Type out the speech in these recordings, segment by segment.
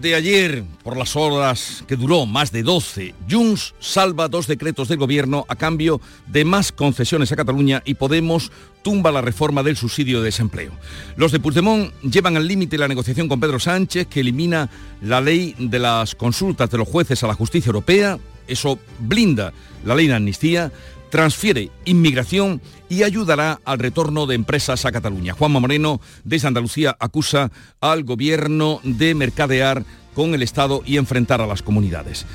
de ayer, por las horas que duró más de 12, Junts salva dos decretos del gobierno a cambio de más concesiones a Cataluña y Podemos tumba la reforma del subsidio de desempleo. Los de Puigdemont llevan al límite la negociación con Pedro Sánchez, que elimina la ley de las consultas de los jueces a la justicia europea. Eso blinda la ley de amnistía transfiere inmigración y ayudará al retorno de empresas a Cataluña. Juanma Moreno, desde Andalucía, acusa al gobierno de mercadear con el Estado y enfrentar a las comunidades.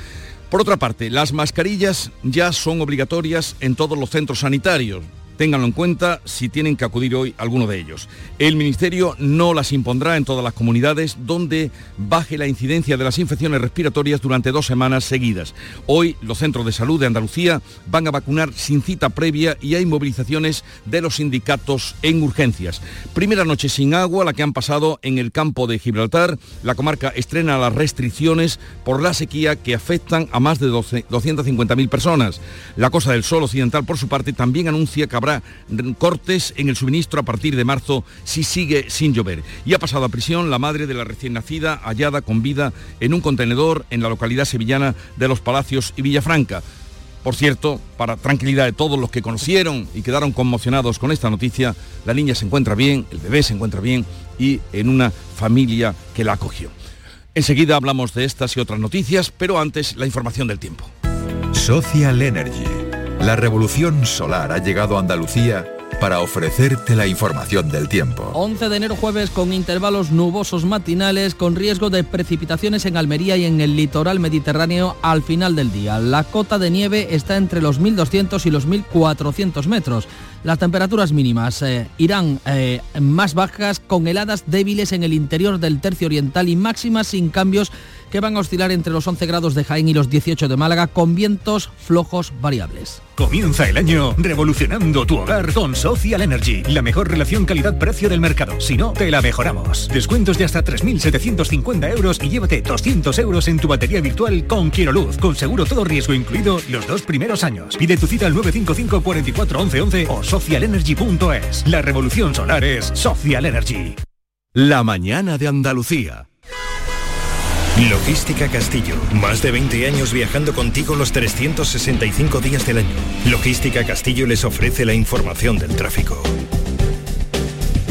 Por otra parte, las mascarillas ya son obligatorias en todos los centros sanitarios. Ténganlo en cuenta si tienen que acudir hoy alguno de ellos. El Ministerio no las impondrá en todas las comunidades donde baje la incidencia de las infecciones respiratorias durante dos semanas seguidas. Hoy los centros de salud de Andalucía van a vacunar sin cita previa y hay movilizaciones de los sindicatos en urgencias. Primera noche sin agua, la que han pasado en el campo de Gibraltar. La comarca estrena las restricciones por la sequía que afectan a más de 250.000 personas. La Cosa del Sol Occidental, por su parte, también anuncia que habrá cortes en el suministro a partir de marzo si sigue sin llover. Y ha pasado a prisión la madre de la recién nacida hallada con vida en un contenedor en la localidad sevillana de Los Palacios y Villafranca. Por cierto, para tranquilidad de todos los que conocieron y quedaron conmocionados con esta noticia, la niña se encuentra bien, el bebé se encuentra bien y en una familia que la acogió. Enseguida hablamos de estas y otras noticias, pero antes la información del tiempo. Social Energy la revolución solar ha llegado a Andalucía para ofrecerte la información del tiempo. 11 de enero jueves con intervalos nubosos matinales con riesgo de precipitaciones en Almería y en el litoral mediterráneo al final del día. La cota de nieve está entre los 1.200 y los 1.400 metros. Las temperaturas mínimas eh, irán eh, más bajas con heladas débiles en el interior del tercio oriental y máximas sin cambios que van a oscilar entre los 11 grados de Jaén y los 18 de Málaga con vientos flojos variables. Comienza el año revolucionando tu hogar con Social Energy, la mejor relación calidad-precio del mercado. Si no, te la mejoramos. Descuentos de hasta 3.750 euros y llévate 200 euros en tu batería virtual con Quiero Luz, con seguro todo riesgo incluido los dos primeros años. Pide tu cita al 955 44 11 11 o socialenergy.es. La revolución solar es Social Energy. La mañana de Andalucía. Logística Castillo. Más de 20 años viajando contigo los 365 días del año. Logística Castillo les ofrece la información del tráfico.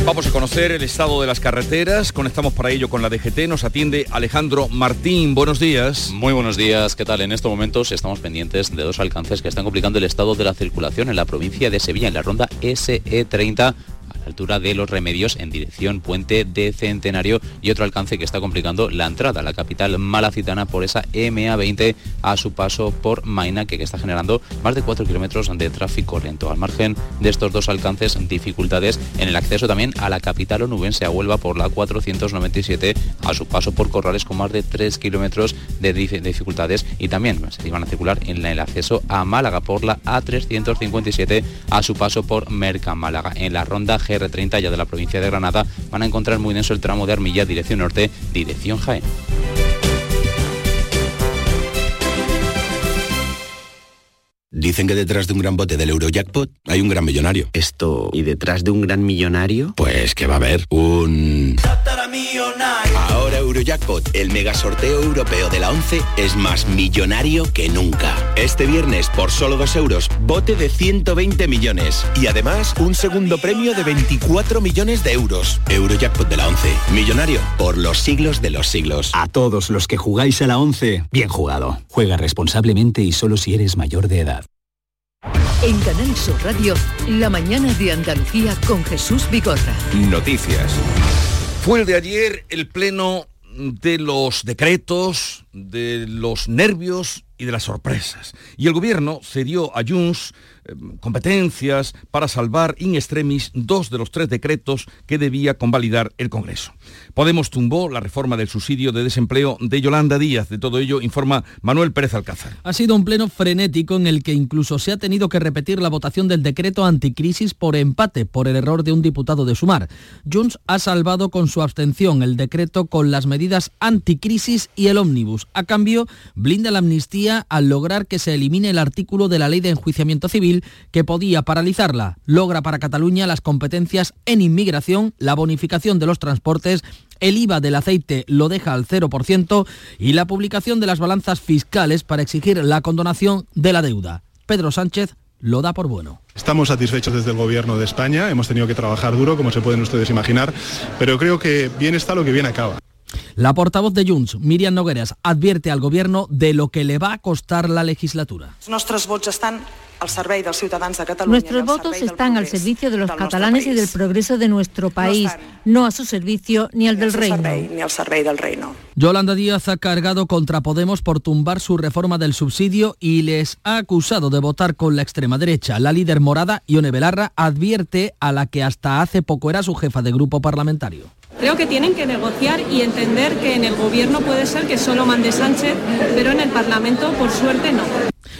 Vamos a conocer el estado de las carreteras. Conectamos para ello con la DGT. Nos atiende Alejandro Martín. Buenos días. Muy buenos días. ¿Qué tal? En estos momentos estamos pendientes de dos alcances que están complicando el estado de la circulación en la provincia de Sevilla, en la ronda SE30 altura de Los Remedios en dirección Puente de Centenario y otro alcance que está complicando la entrada a la capital malacitana por esa MA20 a su paso por Maina que está generando más de 4 kilómetros de tráfico lento. Al margen de estos dos alcances, dificultades en el acceso también a la capital onubense a Huelva por la 497 a su paso por Corrales con más de 3 kilómetros de dificultades y también se iban a circular en el acceso a Málaga por la A357 a su paso por Merca Málaga. En la ronda G R30 ya de la provincia de Granada van a encontrar muy denso el tramo de Armilla, dirección norte, dirección Jaén. Dicen que detrás de un gran bote del Eurojackpot hay un gran millonario. Esto, ¿y detrás de un gran millonario? Pues que va a haber un... Eurojackpot, el mega sorteo europeo de la 11, es más millonario que nunca. Este viernes, por solo 2 euros, bote de 120 millones. Y además, un segundo premio de 24 millones de euros. Eurojackpot de la 11, millonario por los siglos de los siglos. A todos los que jugáis a la 11, bien jugado. Juega responsablemente y solo si eres mayor de edad. En Canal Sur Radio, la mañana de Andalucía con Jesús Bigorra. Noticias. Fue el de ayer el pleno de los decretos, de los nervios y de las sorpresas. Y el gobierno cedió a Junts competencias para salvar in extremis dos de los tres decretos que debía convalidar el Congreso. Podemos tumbó la reforma del subsidio de desempleo de Yolanda Díaz. De todo ello informa Manuel Pérez Alcázar. Ha sido un pleno frenético en el que incluso se ha tenido que repetir la votación del decreto anticrisis por empate por el error de un diputado de Sumar. Junts ha salvado con su abstención el decreto con las medidas anticrisis y el ómnibus. A cambio, blinda la amnistía al lograr que se elimine el artículo de la ley de enjuiciamiento civil que podía paralizarla. Logra para Cataluña las competencias en inmigración, la bonificación de los transportes, el IVA del aceite lo deja al 0% y la publicación de las balanzas fiscales para exigir la condonación de la deuda. Pedro Sánchez lo da por bueno. Estamos satisfechos desde el Gobierno de España, hemos tenido que trabajar duro, como se pueden ustedes imaginar, pero creo que bien está lo que bien acaba. La portavoz de Junts, Miriam Nogueras, advierte al Gobierno de lo que le va a costar la legislatura. Nuestros votos están al servei dels ciutadans de Catalunya. Nuestros votos están al servicio de los catalanes y del progreso de nuestro país, no a su servicio ni al del reino. Ni al servei del reino. Yolanda Díaz ha cargado contra Podemos por tumbar su reforma del subsidio y les ha acusado de votar con la extrema derecha. La líder morada, Ione Belarra, advierte a la que hasta hace poco era su jefa de grupo parlamentario. Creo que tienen que negociar y entender que en el gobierno puede ser que solo mande Sánchez, pero en el Parlamento, por suerte, no.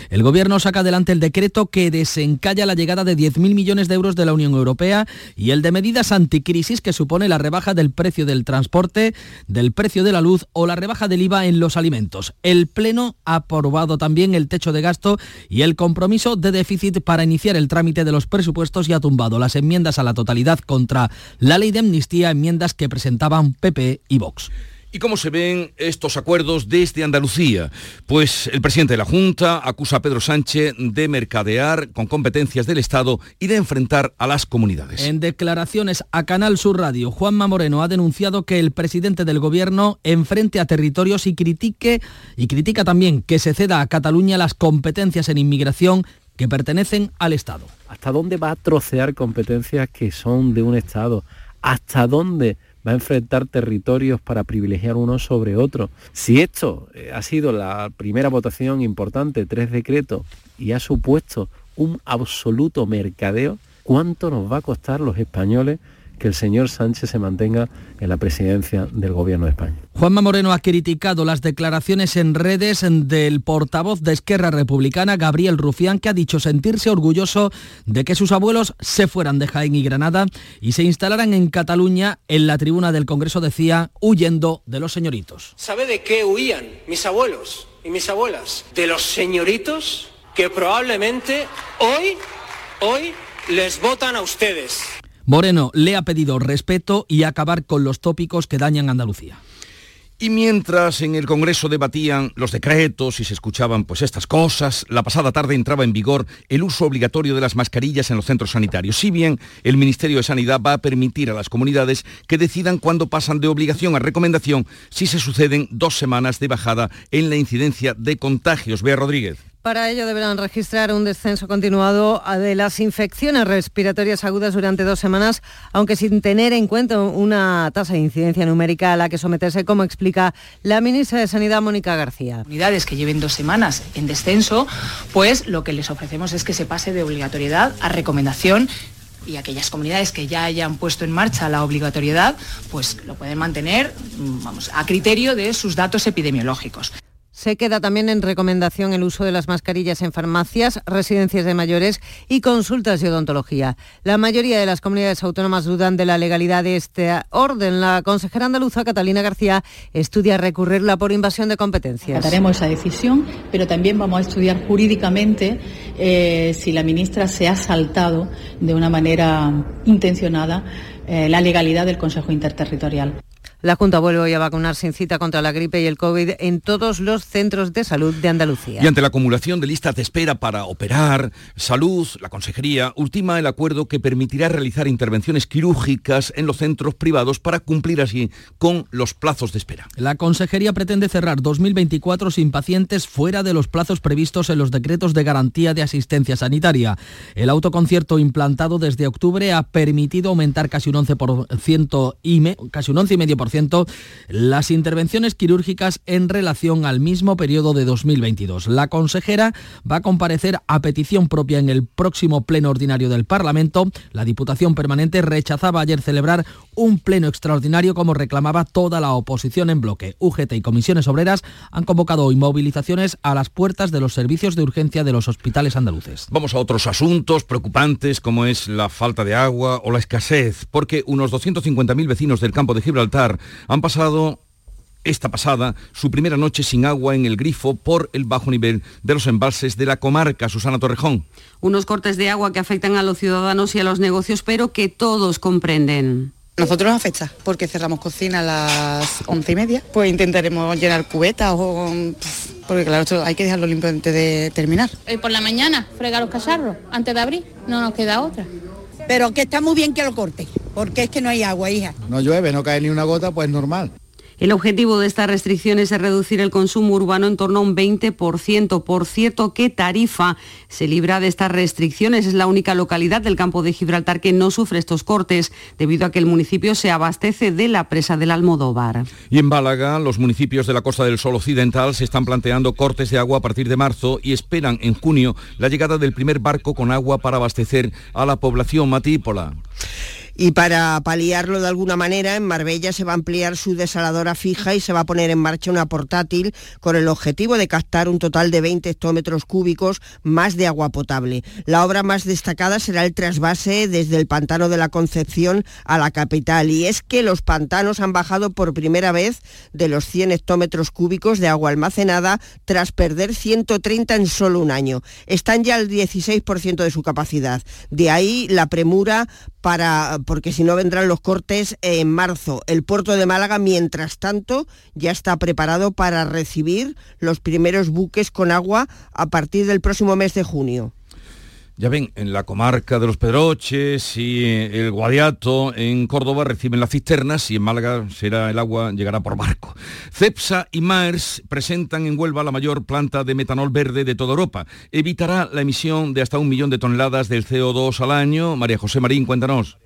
El Gobierno saca adelante el decreto que desencalla la llegada de 10.000 millones de euros de la Unión Europea y el de medidas anticrisis que supone la rebaja del precio del transporte, del precio de la luz o la rebaja del IVA en los alimentos. El Pleno ha aprobado también el techo de gasto y el compromiso de déficit para iniciar el trámite de los presupuestos y ha tumbado las enmiendas a la totalidad contra la ley de amnistía, enmiendas que presentaban PP y Vox. ¿Y cómo se ven estos acuerdos desde Andalucía? Pues el presidente de la Junta acusa a Pedro Sánchez de mercadear con competencias del Estado y de enfrentar a las comunidades. En declaraciones a Canal Sur Radio, Juanma Moreno ha denunciado que el presidente del Gobierno enfrente a territorios y critique y critica también que se ceda a Cataluña las competencias en inmigración que pertenecen al Estado. ¿Hasta dónde va a trocear competencias que son de un Estado? ¿Hasta dónde va a enfrentar territorios para privilegiar uno sobre otro. Si esto eh, ha sido la primera votación importante, tres decretos, y ha supuesto un absoluto mercadeo, ¿cuánto nos va a costar los españoles que el señor Sánchez se mantenga en la presidencia del Gobierno de España. Juanma Moreno ha criticado las declaraciones en redes del portavoz de Esquerra Republicana, Gabriel Rufián, que ha dicho sentirse orgulloso de que sus abuelos se fueran de Jaén y Granada y se instalaran en Cataluña en la tribuna del Congreso, decía, huyendo de los señoritos. ¿Sabe de qué huían mis abuelos y mis abuelas? De los señoritos que probablemente hoy, hoy les votan a ustedes. Moreno le ha pedido respeto y acabar con los tópicos que dañan Andalucía. Y mientras en el Congreso debatían los decretos y se escuchaban pues estas cosas, la pasada tarde entraba en vigor el uso obligatorio de las mascarillas en los centros sanitarios. Si bien el Ministerio de Sanidad va a permitir a las comunidades que decidan cuándo pasan de obligación a recomendación si se suceden dos semanas de bajada en la incidencia de contagios. Bea Rodríguez. Para ello deberán registrar un descenso continuado de las infecciones respiratorias agudas durante dos semanas, aunque sin tener en cuenta una tasa de incidencia numérica a la que someterse, como explica la ministra de Sanidad, Mónica García. Unidades que lleven dos semanas en descenso, pues lo que les ofrecemos es que se pase de obligatoriedad a recomendación y aquellas comunidades que ya hayan puesto en marcha la obligatoriedad, pues lo pueden mantener vamos, a criterio de sus datos epidemiológicos. Se queda también en recomendación el uso de las mascarillas en farmacias, residencias de mayores y consultas de odontología. La mayoría de las comunidades autónomas dudan de la legalidad de este orden. La consejera andaluza Catalina García estudia recurrirla por invasión de competencias. Trataremos esa decisión, pero también vamos a estudiar jurídicamente eh, si la ministra se ha saltado de una manera intencionada eh, la legalidad del Consejo Interterritorial. La Junta vuelve hoy a vacunar sin cita contra la gripe y el COVID en todos los centros de salud de Andalucía. Y ante la acumulación de listas de espera para operar, salud, la Consejería ultima el acuerdo que permitirá realizar intervenciones quirúrgicas en los centros privados para cumplir así con los plazos de espera. La Consejería pretende cerrar 2024 sin pacientes fuera de los plazos previstos en los decretos de garantía de asistencia sanitaria. El autoconcierto implantado desde octubre ha permitido aumentar casi un 11% y casi un 11,5% 20% las intervenciones quirúrgicas en relación al mismo periodo de 2022. La consejera va a comparecer a petición propia en el próximo pleno ordinario del Parlamento. La Diputación Permanente rechazaba ayer celebrar un pleno extraordinario como reclamaba toda la oposición en bloque. UGT y comisiones obreras han convocado hoy movilizaciones a las puertas de los servicios de urgencia de los hospitales andaluces. Vamos a otros asuntos preocupantes como es la falta de agua o la escasez, porque unos 250.000 vecinos del campo de Gibraltar han pasado esta pasada su primera noche sin agua en el grifo por el bajo nivel de los embalses de la comarca. Susana Torrejón. Unos cortes de agua que afectan a los ciudadanos y a los negocios, pero que todos comprenden. Nosotros nos afecta porque cerramos cocina a las once y media. Pues intentaremos llenar cubetas o... Porque claro, esto hay que dejarlo limpio antes de terminar. Hoy por la mañana, fregar los cacharros antes de abrir. No nos queda otra. Pero que está muy bien que lo corte, porque es que no hay agua, hija. No llueve, no cae ni una gota, pues normal. El objetivo de estas restricciones es reducir el consumo urbano en torno a un 20%. Por cierto, que Tarifa se libra de estas restricciones. Es la única localidad del campo de Gibraltar que no sufre estos cortes, debido a que el municipio se abastece de la presa del Almodóvar. Y en Málaga, los municipios de la Costa del Sol Occidental se están planteando cortes de agua a partir de marzo y esperan en junio la llegada del primer barco con agua para abastecer a la población matípola. Y para paliarlo de alguna manera, en Marbella se va a ampliar su desaladora fija y se va a poner en marcha una portátil con el objetivo de captar un total de 20 hectómetros cúbicos más de agua potable. La obra más destacada será el trasvase desde el pantano de la Concepción a la capital. Y es que los pantanos han bajado por primera vez de los 100 hectómetros cúbicos de agua almacenada tras perder 130 en solo un año. Están ya al 16% de su capacidad. De ahí la premura para porque si no vendrán los cortes en marzo. El puerto de Málaga, mientras tanto, ya está preparado para recibir los primeros buques con agua a partir del próximo mes de junio. Ya ven, en la comarca de los Pedroches y el Guadiato, en Córdoba, reciben las cisternas y en Málaga será el agua, llegará por barco. CEPSA y Maers presentan en Huelva la mayor planta de metanol verde de toda Europa. Evitará la emisión de hasta un millón de toneladas del CO2 al año. María José Marín, cuéntanos.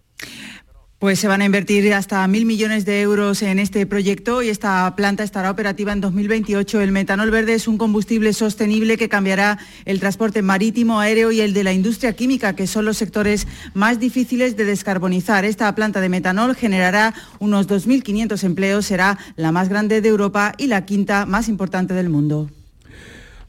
Pues se van a invertir hasta mil millones de euros en este proyecto y esta planta estará operativa en 2028. El metanol verde es un combustible sostenible que cambiará el transporte marítimo, aéreo y el de la industria química, que son los sectores más difíciles de descarbonizar. Esta planta de metanol generará unos 2.500 empleos, será la más grande de Europa y la quinta más importante del mundo.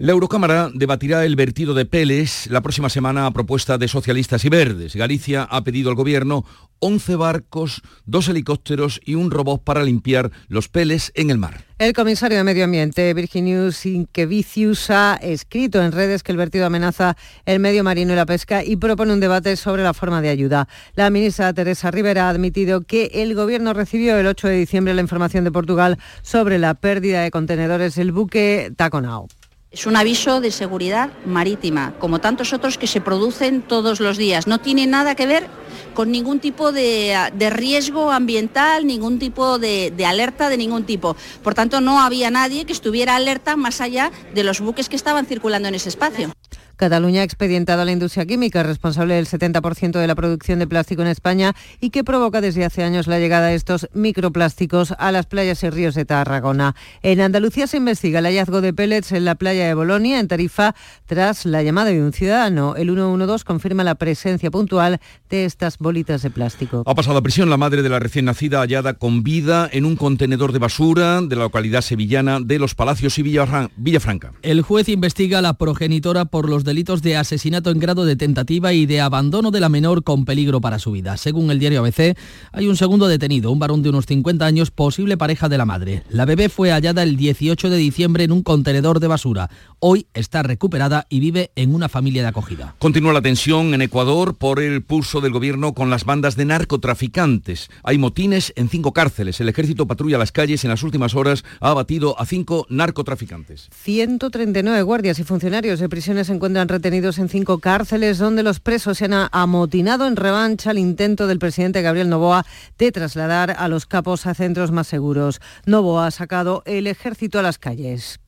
La Eurocámara debatirá el vertido de peles la próxima semana a propuesta de socialistas y verdes. Galicia ha pedido al gobierno 11 barcos, dos helicópteros y un robot para limpiar los peles en el mar. El comisario de Medio Ambiente, Virginius Inkevicius, ha escrito en redes que el vertido amenaza el medio marino y la pesca y propone un debate sobre la forma de ayuda. La ministra Teresa Rivera ha admitido que el gobierno recibió el 8 de diciembre la información de Portugal sobre la pérdida de contenedores del buque Taconao. Es un aviso de seguridad marítima, como tantos otros que se producen todos los días. No tiene nada que ver con ningún tipo de, riesgo ambiental, ningún tipo de, alerta de ningún tipo. Por tanto, no había nadie que estuviera alerta más allá de los buques que estaban circulando en ese espacio. Cataluña ha expedientado a la industria química, responsable del 70% de la producción de plástico en España y que provoca desde hace años la llegada de estos microplásticos a las playas y ríos de Tarragona. En Andalucía se investiga el hallazgo de pellets en la playa de Bolonia, en Tarifa, tras la llamada de un ciudadano. El 112 confirma la presencia puntual de estas bolitas de plástico. Ha pasado a prisión la madre de la recién nacida hallada con vida en un contenedor de basura de la localidad sevillana de Los Palacios y Villafranca. El juez investiga a la progenitora por los delitos de asesinato en grado de tentativa y de abandono de la menor con peligro para su vida. Según el diario ABC, hay un segundo detenido, un varón de unos 50 años, posible pareja de la madre. La bebé fue hallada el 18 de diciembre en un contenedor de basura. Hoy está recuperada y vive en una familia de acogida. Continúa la tensión en Ecuador por el pulso del gobierno con las bandas de narcotraficantes. Hay motines en cinco cárceles. El ejército patrulla las calles y en las últimas horas ha abatido a cinco narcotraficantes. 139 guardias y funcionarios de prisiones se encuentran retenidos en cinco cárceles donde los presos se han amotinado en revancha al intento del presidente Gabriel Novoa de trasladar a los capos a centros más seguros. Novoa ha sacado el ejército a las calles.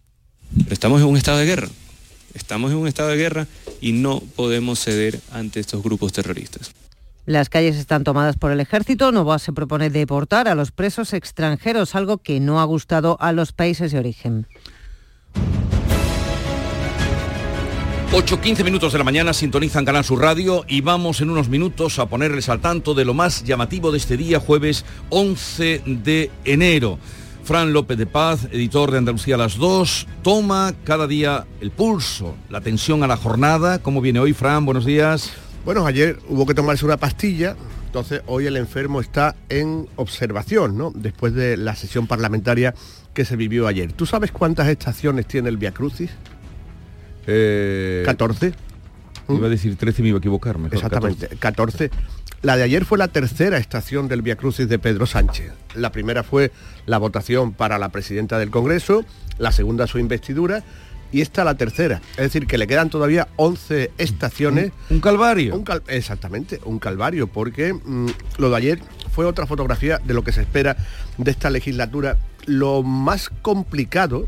Estamos en un estado de guerra. Estamos en un estado de guerra y no podemos ceder ante estos grupos terroristas. Las calles están tomadas por el ejército. Novoa se propone deportar a los presos extranjeros, algo que no ha gustado a los países de origen. 8.15 minutos de la mañana sintonizan Canal Sur Radio y vamos en unos minutos a ponerles al tanto de lo más llamativo de este día, jueves 11 de enero. Fran López de Paz, editor de Andalucía las 2, toma cada día el pulso, la tensión a la jornada. ¿Cómo viene hoy, Fran? Buenos días. Bueno, ayer hubo que tomarse una pastilla, entonces hoy el enfermo está en observación, ¿no? Después de la sesión parlamentaria que se vivió ayer. ¿Tú sabes cuántas estaciones tiene el Via Crucis? 14. Eh, iba a decir 13 y me iba a equivocar. Exactamente, 14. La de ayer fue la tercera estación del Via Crucis de Pedro Sánchez. La primera fue la votación para la presidenta del Congreso, la segunda su investidura y esta la tercera. Es decir, que le quedan todavía 11 estaciones. Un, calvario. exactamente, un calvario, porque mm, lo de ayer fue otra fotografía de lo que se espera de esta legislatura. Lo más complicado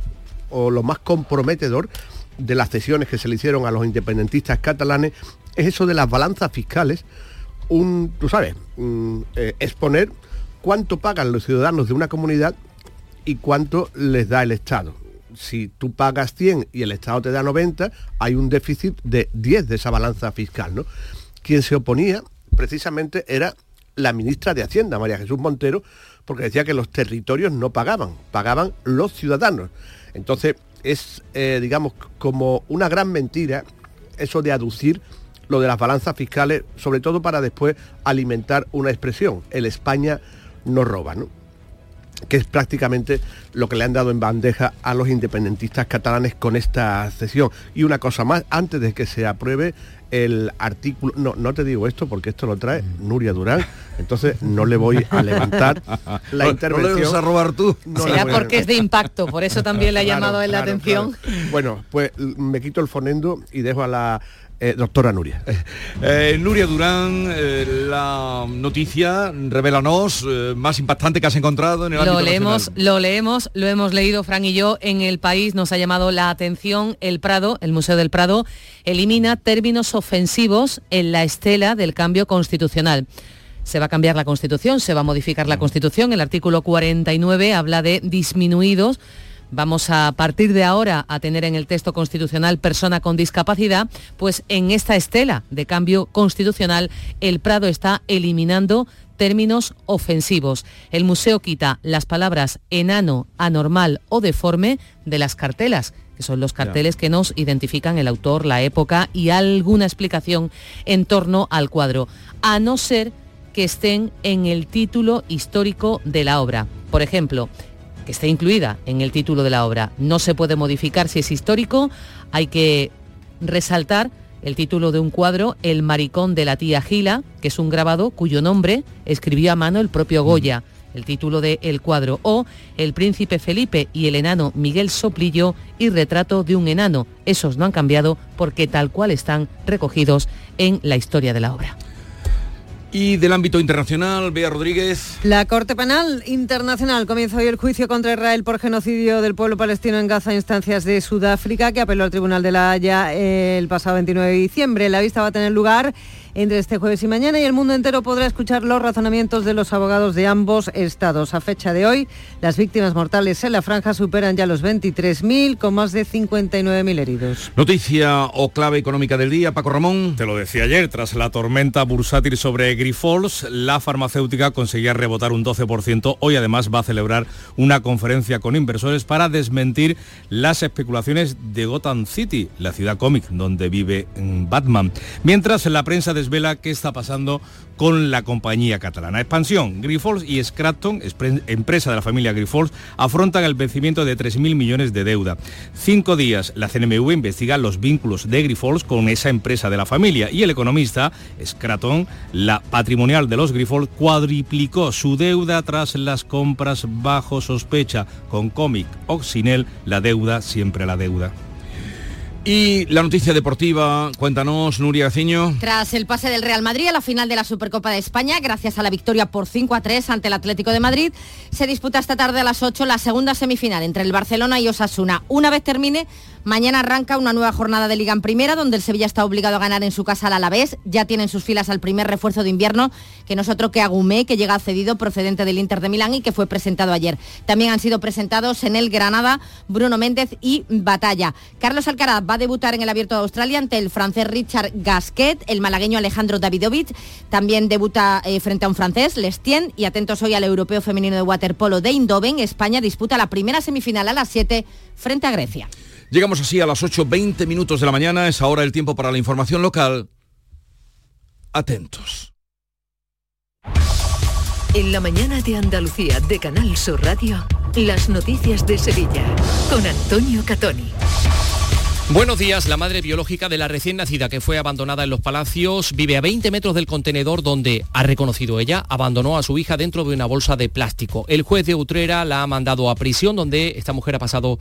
o lo más comprometedor de las cesiones que se le hicieron a los independentistas catalanes es eso de las balanzas fiscales, un, tú sabes, eh, exponer cuánto pagan los ciudadanos de una comunidad y cuánto les da el Estado. Si tú pagas 100 y el Estado te da 90, hay un déficit de 10 de esa balanza fiscal. ¿no? Quien se oponía precisamente era la ministra de Hacienda, María Jesús Montero, porque decía que los territorios no pagaban, pagaban los ciudadanos. Entonces, es, eh, digamos, como una gran mentira eso de aducir lo de las balanzas fiscales, sobre todo para después alimentar una expresión, el España no roba, ¿no? que es prácticamente lo que le han dado en bandeja a los independentistas catalanes con esta sesión. Y una cosa más, antes de que se apruebe el artículo, no, no te digo esto porque esto lo trae Nuria Durán, entonces no le voy a levantar la intervención. ¿No le vas a robar tú? No Será porque es de impacto, por eso también le ha llamado en la atención. Bueno, pues me quito el fonendo y dejo a la eh, doctora Nuria. Eh, Nuria Durán, eh, la noticia, revelanos más impactante que has encontrado en el lo leemos, Lo leemos, lo hemos leído Fran y yo en el país, nos ha llamado la atención el Prado, el Museo del Prado, elimina términos ofensivos en la estela del cambio constitucional. Se va a cambiar la Constitución, se va a modificar la mm. Constitución. El artículo 49 habla de disminuidos vamos a partir de ahora a tener en el texto constitucional persona con discapacidad, pues en esta estela de cambio constitucional el Prado está eliminando términos ofensivos. El museo quita las palabras enano, anormal o deforme de las cartelas que son los carteles que nos identifican el autor, la época y alguna explicación en torno al cuadro, a no ser que estén en el título histórico de la obra. Por ejemplo, que está incluida en el título de la obra. No se puede modificar si es histórico, hay que resaltar el título de un cuadro, El maricón de la tía Gila, que es un grabado cuyo nombre escribió a mano el propio Goya, el título de El cuadro, o El príncipe Felipe y el enano Miguel Soplillo y retrato de un enano. Esos no han cambiado porque tal cual están recogidos en la historia de la obra. Y del ámbito internacional, Bea Rodríguez. La Corte Penal Internacional comenzó hoy el juicio contra Israel por genocidio del pueblo palestino en Gaza a instancias de Sudáfrica, que apeló al Tribunal de la Haya el pasado 29 de diciembre. La vista va a tener lugar entre este jueves y mañana y el mundo entero podrá escuchar los razonamientos de los abogados de ambos estados. A fecha de hoy, las víctimas mortales en la franja superan ya los 23.000 con más de 59.000 heridos. Noticia o clave económica del día, Paco Ramón. Te lo decía ayer, tras la tormenta bursátil sobre Grifols, la farmacéutica conseguía rebotar un 12%. Hoy además va a celebrar una conferencia con inversores para desmentir las especulaciones de Gotham City, la ciudad cómic donde vive mm, Batman. Mientras la prensa de vela qué está pasando con la compañía catalana. Expansión, Grifols y Scraton, empresa de la familia Grifols, afrontan el vencimiento de 3.000 millones de deuda. Cinco días la CNMV investiga los vínculos de Grifols con esa empresa de la familia y el economista Scraton, la patrimonial de los Grifols, cuadriplicó su deuda tras las compras bajo sospecha. Con Comic Oxinel, la deuda siempre la deuda. Y la noticia deportiva, cuéntanos, Nuria Gaciño. Tras el pase del Real Madrid a la final de la Supercopa de España, gracias a la victoria por 5 a 3 ante el Atlético de Madrid, se disputa esta tarde a las 8 la segunda semifinal entre el Barcelona y Osasuna. Una vez termine, Mañana arranca una nueva jornada de Liga en Primera, donde el Sevilla está obligado a ganar en su casa al Alavés. Ya tienen sus filas al primer refuerzo de invierno, que nosotros que Agumé, que llega cedido procedente del Inter de Milán y que fue presentado ayer. También han sido presentados en el Granada, Bruno Méndez y Batalla. Carlos Alcaraz va a debutar en el Abierto de Australia ante el francés Richard Gasquet, el malagueño Alejandro Davidovich. También debuta eh, frente a un francés, Lestien, y atentos hoy al europeo femenino de waterpolo de Indoven. España disputa la primera semifinal a las 7 frente a Grecia. Llegamos así a las 8.20 minutos de la mañana, es ahora el tiempo para la información local. Atentos. En la mañana de Andalucía de Canal Sur Radio, las noticias de Sevilla con Antonio Catoni. Buenos días. La madre biológica de la recién nacida que fue abandonada en los palacios vive a 20 metros del contenedor donde, ha reconocido ella, abandonó a su hija dentro de una bolsa de plástico. El juez de Utrera la ha mandado a prisión donde esta mujer ha pasado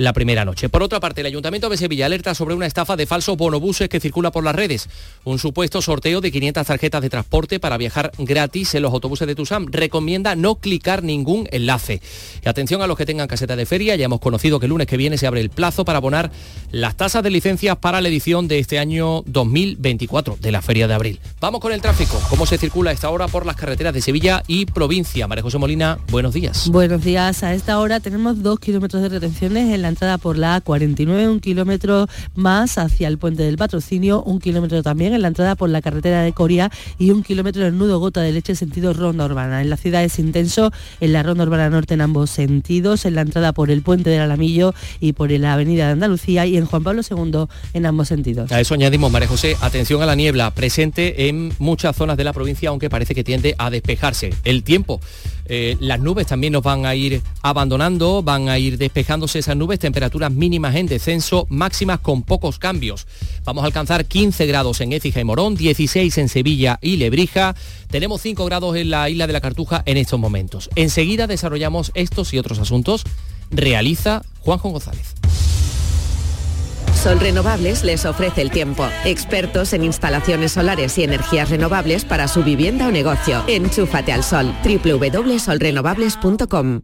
la primera noche. Por otra parte, el Ayuntamiento de Sevilla alerta sobre una estafa de falsos bonobuses que circula por las redes. Un supuesto sorteo de 500 tarjetas de transporte para viajar gratis en los autobuses de Tusam. Recomienda no clicar ningún enlace. Y atención a los que tengan caseta de feria. Ya hemos conocido que el lunes que viene se abre el plazo para abonar las tasas de licencias para la edición de este año 2024 de la Feria de Abril. Vamos con el tráfico. ¿Cómo se circula esta hora por las carreteras de Sevilla y provincia? María José Molina, buenos días. Buenos días. A esta hora tenemos dos kilómetros de retenciones en la entrada por la A49, un kilómetro más hacia el puente del patrocinio, un kilómetro también en la entrada por la carretera de Coria y un kilómetro en el nudo gota de leche sentido ronda urbana. En la ciudad es intenso en la ronda urbana norte en ambos sentidos, en la entrada por el puente del Alamillo y por la avenida de Andalucía y en Juan Pablo II en ambos sentidos. A eso añadimos, María José, atención a la niebla presente en muchas zonas de la provincia, aunque parece que tiende a despejarse. El tiempo, eh, las nubes también nos van a ir abandonando, van a ir despejándose esas nubes, temperaturas mínimas en descenso, máximas con pocos cambios. Vamos a alcanzar 15 grados en Écija y Morón, 16 en Sevilla y Lebrija. Tenemos 5 grados en la isla de la Cartuja en estos momentos. Enseguida desarrollamos estos y otros asuntos. Realiza Juanjo González. Sol Renovables les ofrece el tiempo. Expertos en instalaciones solares y energías renovables para su vivienda o negocio. Enchúfate al sol. www.solrenovables.com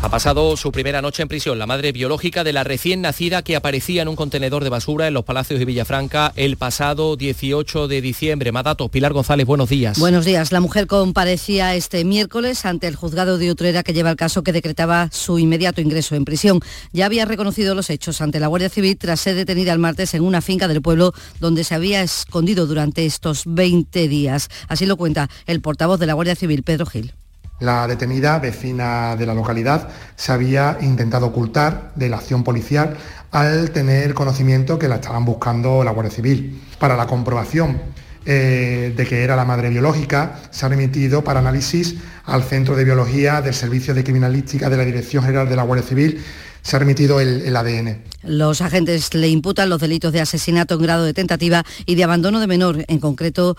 ha pasado su primera noche en prisión la madre biológica de la recién nacida que aparecía en un contenedor de basura en los Palacios de Villafranca el pasado 18 de diciembre. Madato, Pilar González, buenos días. Buenos días. La mujer comparecía este miércoles ante el juzgado de Utrera que lleva el caso que decretaba su inmediato ingreso en prisión. Ya había reconocido los hechos ante la Guardia Civil tras ser detenida el martes en una finca del pueblo donde se había escondido durante estos 20 días. Así lo cuenta el portavoz de la Guardia Civil, Pedro Gil. La detenida, vecina de la localidad, se había intentado ocultar de la acción policial al tener conocimiento que la estaban buscando la Guardia Civil. Para la comprobación eh, de que era la madre biológica, se ha remitido para análisis al Centro de Biología del Servicio de Criminalística de la Dirección General de la Guardia Civil se ha remitido el, ADN. Los agentes le imputan los delitos de asesinato en grado de tentativa y de abandono de menor, en concreto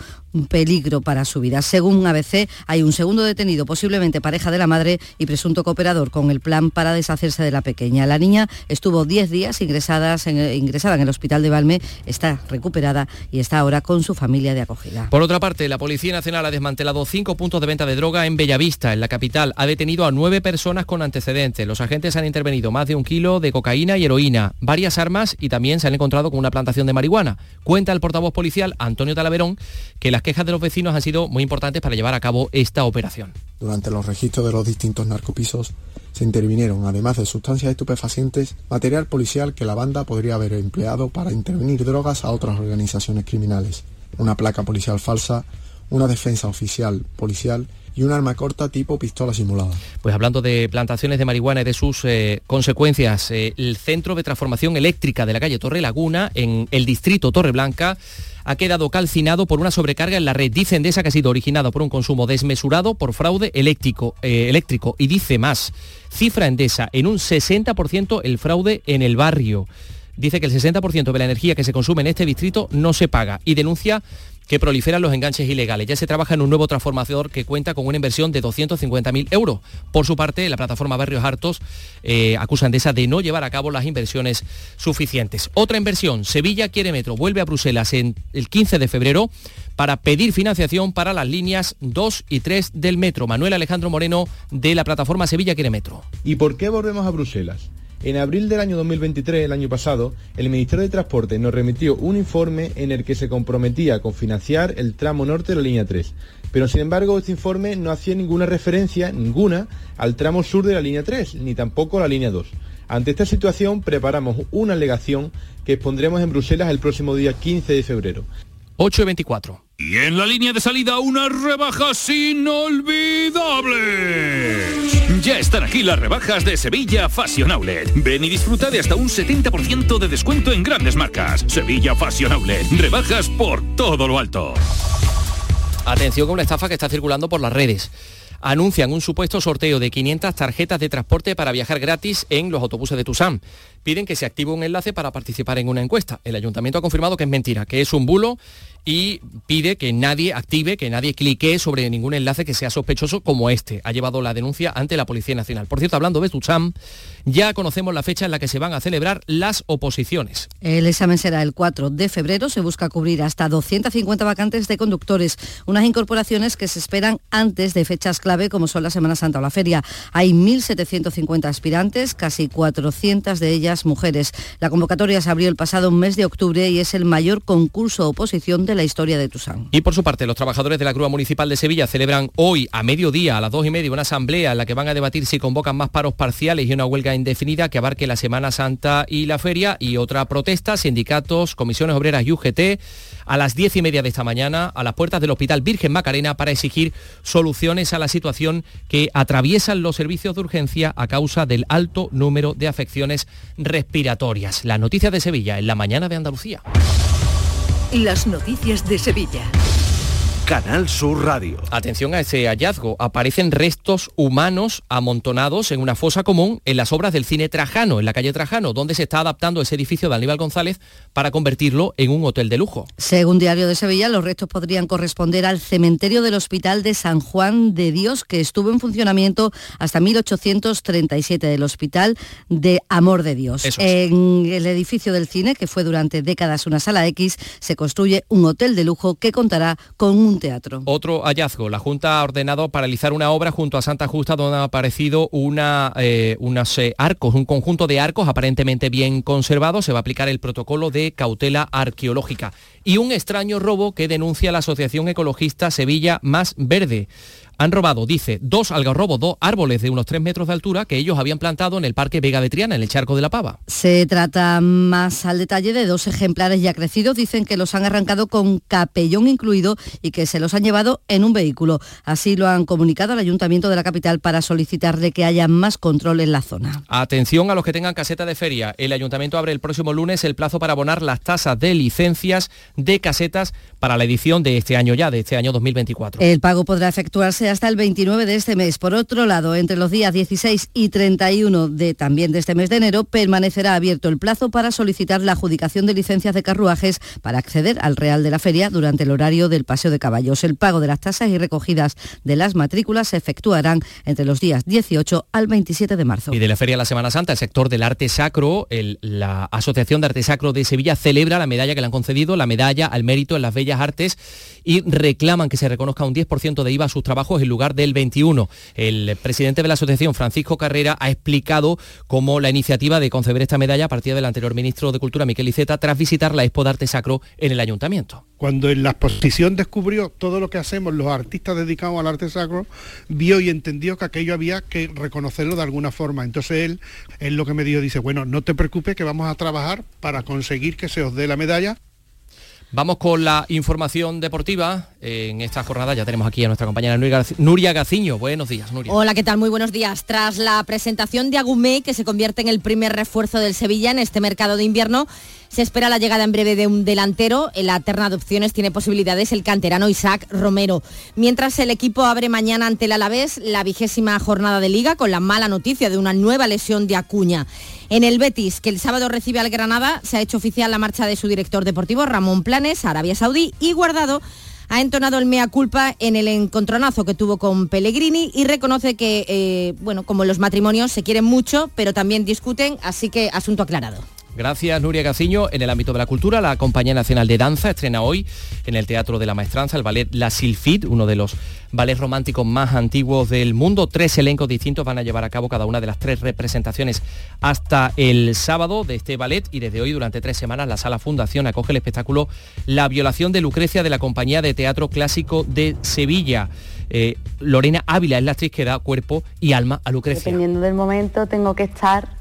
peligro para su vida. Según ABC, hay un segundo detenido, posiblemente pareja de la madre y presunto cooperador con el plan para deshacerse de la pequeña. La niña estuvo 10 días ingresada en el hospital de Valme, está recuperada y está ahora con su familia de acogida. Por otra parte, la Policía Nacional ha desmantelado cinco puntos de venta de droga en Bellavista, en la capital. Ha detenido a nueve personas con antecedentes. Los agentes han intervenido más de un kilo de cocaína y heroína, varias armas y también se han encontrado con una plantación de marihuana. Cuenta el portavoz policial Antonio Talaverón que las quejas de los vecinos han sido muy importantes para llevar a cabo esta operación. Durante los registros de los distintos narcopisos se intervinieron, además de sustancias estupefacientes, material policial que la banda podría haber empleado para intervenir drogas a otras organizaciones criminales, una placa policial falsa, una defensa oficial policial y un arma corta tipo pistola simulada. Pues hablando de plantaciones de marihuana y de sus eh, consecuencias, eh, el Centro de Transformación Eléctrica de la calle Torre Laguna, en el distrito Torre Blanca, ha quedado calcinado por una sobrecarga en la red. Dice Endesa que ha sido originado por un consumo desmesurado por fraude eléctrico, eh, eléctrico. Y dice más, cifra Endesa en un 60% el fraude en el barrio. Dice que el 60% de la energía que se consume en este distrito no se paga y denuncia que proliferan los enganches ilegales. Ya se trabaja en un nuevo transformador que cuenta con una inversión de 250.000 euros. Por su parte, la plataforma Barrios Hartos eh, acusa a de no llevar a cabo las inversiones suficientes. Otra inversión, Sevilla quiere metro, vuelve a Bruselas el 15 de febrero para pedir financiación para las líneas 2 y 3 del metro. Manuel Alejandro Moreno de la plataforma Sevilla quiere metro. ¿Y por qué volvemos a Bruselas? En abril del año 2023, el año pasado, el Ministerio de Transporte nos remitió un informe en el que se comprometía con financiar el tramo norte de la línea 3. Pero sin embargo, este informe no hacía ninguna referencia, ninguna, al tramo sur de la línea 3, ni tampoco a la línea 2. Ante esta situación, preparamos una alegación que expondremos en Bruselas el próximo día 15 de febrero. 8 y 24. Y en la línea de salida unas rebajas inolvidables. Ya están aquí las rebajas de Sevilla Fashion Outlet. Ven y disfruta de hasta un 70% de descuento en grandes marcas. Sevilla Fashion Outlet. Rebajas por todo lo alto. Atención con una estafa que está circulando por las redes anuncian un supuesto sorteo de 500 tarjetas de transporte para viajar gratis en los autobuses de Tusam. Piden que se active un enlace para participar en una encuesta. El ayuntamiento ha confirmado que es mentira, que es un bulo y pide que nadie active, que nadie clique sobre ningún enlace que sea sospechoso como este. Ha llevado la denuncia ante la Policía Nacional. Por cierto, hablando de Tusam, ya conocemos la fecha en la que se van a celebrar las oposiciones. El examen será el 4 de febrero. Se busca cubrir hasta 250 vacantes de conductores, unas incorporaciones que se esperan antes de fechas clave como son la Semana Santa o la feria. Hay 1.750 aspirantes, casi 400 de ellas mujeres. La convocatoria se abrió el pasado mes de octubre y es el mayor concurso oposición de la historia de Tusán. Y por su parte, los trabajadores de la Grúa Municipal de Sevilla celebran hoy a mediodía, a las dos y media, una asamblea en la que van a debatir si convocan más paros parciales y una huelga indefinida que abarque la Semana Santa y la feria y otra protesta, sindicatos, comisiones obreras y UGT a las diez y media de esta mañana a las puertas del Hospital Virgen Macarena para exigir soluciones a la situación que atraviesan los servicios de urgencia a causa del alto número de afecciones respiratorias. La noticia de Sevilla en la mañana de Andalucía. Las noticias de Sevilla. Canal Sur Radio. Atención a ese hallazgo. Aparecen restos humanos amontonados en una fosa común en las obras del cine Trajano, en la calle Trajano, donde se está adaptando ese edificio de Aníbal González para convertirlo en un hotel de lujo. Según Diario de Sevilla, los restos podrían corresponder al cementerio del Hospital de San Juan de Dios, que estuvo en funcionamiento hasta 1837, del Hospital de Amor de Dios. Eso es. En el edificio del cine, que fue durante décadas una sala X, se construye un hotel de lujo que contará con un teatro. Otro hallazgo. La Junta ha ordenado paralizar una obra junto a Santa Justa donde ha aparecido una, eh, eh, arcos, un conjunto de arcos aparentemente bien conservados. Se va a aplicar el protocolo de cautela arqueológica. Y un extraño robo que denuncia la Asociación Ecologista Sevilla Más Verde. Han robado, dice, dos algarrobos, dos árboles de unos tres metros de altura que ellos habían plantado en el Parque Vega de Triana, en el Charco de la Pava. Se trata más al detalle de dos ejemplares ya crecidos. Dicen que los han arrancado con capellón incluido y que se los han llevado en un vehículo. Así lo han comunicado al Ayuntamiento de la capital para solicitarle que haya más control en la zona. Atención a los que tengan caseta de feria. El Ayuntamiento abre el próximo lunes el plazo para abonar las tasas de licencias de casetas para la edición de este año ya, de este año 2024. El pago podrá efectuarse hasta el 29 de este mes. Por otro lado, entre los días 16 y 31 de también de este mes de enero, permanecerá abierto el plazo para solicitar la adjudicación de licencias de carruajes para acceder al Real de la Feria durante el horario del Paseo de Caballos. El pago de las tasas y recogidas de las matrículas se efectuarán entre los días 18 al 27 de marzo. Y de la Feria de la Semana Santa, el sector del arte sacro, el- la Asociación de Arte Sacro de Sevilla celebra la medalla que le han concedido, la medalla al mérito en las bellas artes, y reclaman que se reconozca un 10% de IVA a sus trabajos en lugar del 21%. El presidente de la asociación, Francisco Carrera, ha explicado cómo la iniciativa de conceder esta medalla partía del anterior ministro de Cultura, Miquel Iceta, tras visitar la Expo de Arte Sacro en el ayuntamiento. Cuando en la exposición descubrió todo lo que hacemos los artistas dedicados al arte sacro, vio y entendió que aquello había que reconocerlo de alguna forma. Entonces él, él lo que me dijo, dice, bueno, no te preocupes que vamos a trabajar para conseguir que se os dé la medalla. Vamos con la información deportiva. En esta jornada ya tenemos aquí a nuestra compañera Nuria Gac- Nuria Gaciño. Buenos días, Nuria. Hola, ¿qué tal? Muy buenos días. Tras la presentación de Agumé, que se convierte en el primer refuerzo del Sevilla en este mercado de invierno, se espera la llegada en breve de un delantero. En la terna de opciones tiene posibilidades el canterano Isaac Romero. Mientras el equipo abre mañana ante el Alavés la vigésima jornada de liga con la mala noticia de una nueva lesión de Acuña. En el Betis, que el sábado recibe al Granada, se ha hecho oficial la marcha de su director deportivo, Ramón Planes, a Arabia Saudí, y Guardado ha entonado el mea culpa en el encontronazo que tuvo con Pellegrini y reconoce que, eh, bueno, como en los matrimonios se quieren mucho, pero también discuten, así que asunto aclarado. Gracias, Nuria Gaciño. En el ámbito de la cultura, la Compañía Nacional de Danza estrena hoy en el Teatro de la Maestranza el ballet La Silfid, uno de los ballets románticos más antiguos del mundo. Tres elencos distintos van a llevar a cabo cada una de las tres representaciones hasta el sábado de este ballet y desde hoy durante tres semanas la Sala Fundación acoge el espectáculo La violación de Lucrecia de la Compañía de Teatro Clásico de Sevilla. Eh, Lorena Ávila es la actriz que da cuerpo y alma a Lucrecia. Dependiendo del momento tengo que estar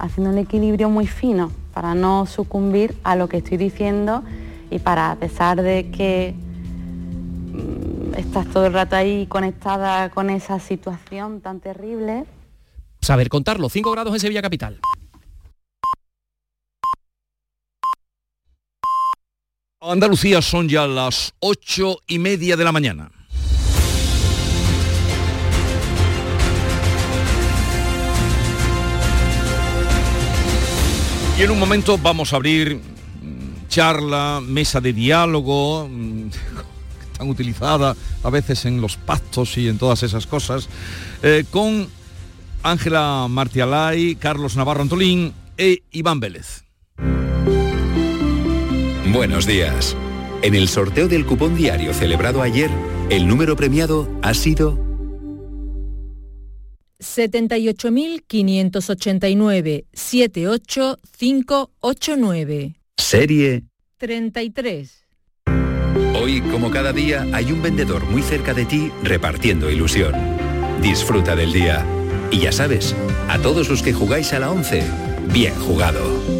haciendo un equilibrio muy fino para no sucumbir a lo que estoy diciendo y para a pesar de que mm, estás todo el rato ahí conectada con esa situación tan terrible, Saber contarlo, 5 grados en Sevilla Capital. Andalucía son ya las ocho y media de la mañana. Y en un momento vamos a abrir mm, charla, mesa de diálogo, mm, tan utilizada a veces en los pactos y en todas esas cosas, eh, con Ángela Martialay, Carlos Navarro Antolín e Iván Vélez. Buenos días. En el sorteo del cupón diario celebrado ayer, el número premiado ha sido 78.589 78589 serie. 33 Hoy, como cada día, hay un vendedor muy cerca de ti repartiendo ilusión. Disfruta del día. Y ya sabes, a todos los que jugáis a la 11, bien jugado.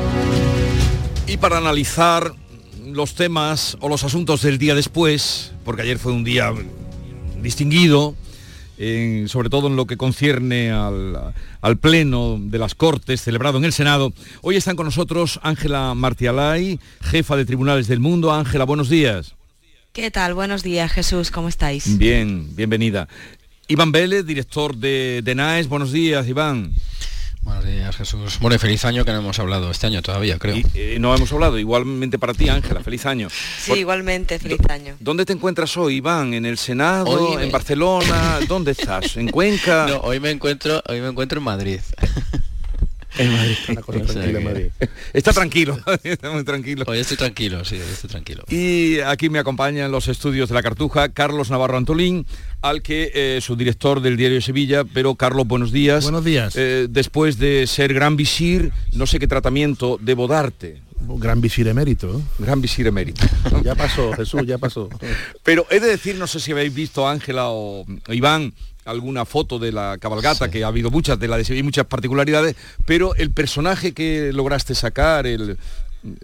Y para analizar los temas o los asuntos del día después, porque ayer fue un día distinguido, en- sobre todo en lo que concierne al, al pleno de las Cortes celebrado en el Senado. Hoy están con nosotros Ángela Martialay, jefa de Tribunales del Mundo. Ángela, buenos días. ¿Qué tal? Buenos días, Jesús, ¿cómo estáis? Bien, bienvenida. Iván Vélez, director de, de NAES. Buenos días, Iván. Buenos días, Jesús. Bueno, y feliz año que no hemos hablado este año todavía, creo. Eh, no hemos hablado, igualmente para ti, Ángela. Feliz año. Sí, igualmente, feliz año. ¿Dónde te encuentras hoy, Iván? ¿En el Senado? Hoy me- ¿En Barcelona? ¿Dónde estás? ¿En Cuenca? No, hoy me encuentro, hoy me encuentro en Madrid. En Madrid. O sea que- Está tranquilo, está muy tranquilo. Hoy estoy tranquilo, sí, hoy estoy tranquilo. Y aquí me acompaña en los estudios de la Cartuja Carlos Navarro Antolín, al que eh, su director del diario de Sevilla, pero Carlos, buenos días. Buenos días. Eh, después de ser gran visir, no sé qué tratamiento debo darte. Gran visir emérito. Gran visir emérito. Ya pasó, Jesús, ya pasó. Pero he de decir, no sé si habéis visto Ángela o Iván alguna foto de la cabalgata, que ha habido muchas de la de Sevilla y muchas particularidades, pero el personaje que lograste sacar, el,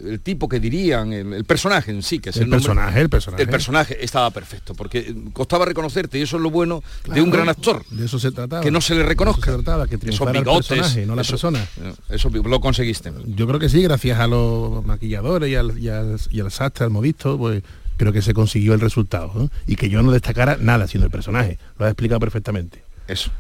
el tipo que dirían, el, el personaje en sí, que es el, El nombre- personaje, el personaje. El personaje estaba perfecto, porque costaba reconocerte y eso es lo bueno de un gran actor. De eso se trataba. Que no se le reconozca. Se trataba, que Esos bigotes, no la eso- persona. Eso lo conseguiste. Yo creo que sí, gracias a los maquilladores y al, y al, y al sastre, al modisto, pues creo que se consiguió el resultado. Y que yo no destacara nada siendo el personaje. Lo ha explicado perfectamente. Eso.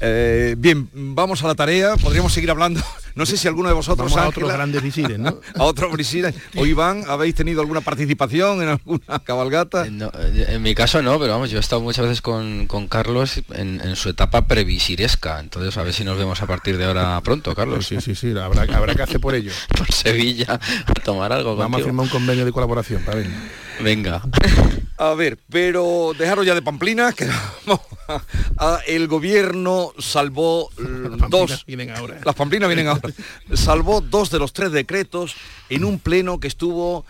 Eh, bien, vamos a la tarea. Podríamos seguir hablando. No sé si alguno de vosotros, Vamos a otros Ángela, grandes visires, ¿no? a otros visires. O Iván, ¿habéis tenido alguna participación en alguna cabalgata? No, eh, en mi caso no, pero vamos, yo he estado muchas veces con, con Carlos en, en su etapa previsiresca, entonces a ver si nos vemos a partir de ahora pronto, Carlos. Sí, sí, sí, habrá, habrá que hacer por ello. por Sevilla a tomar algo Vamos a firmar un convenio de colaboración, para ver. Venga. A ver, pero dejaros ya de pamplinas, que vamos a- a- el gobierno salvó l- dos. vienen ahora. Las pamplinas vienen ahora. Salvó dos de los tres decretos en un pleno que estuvo,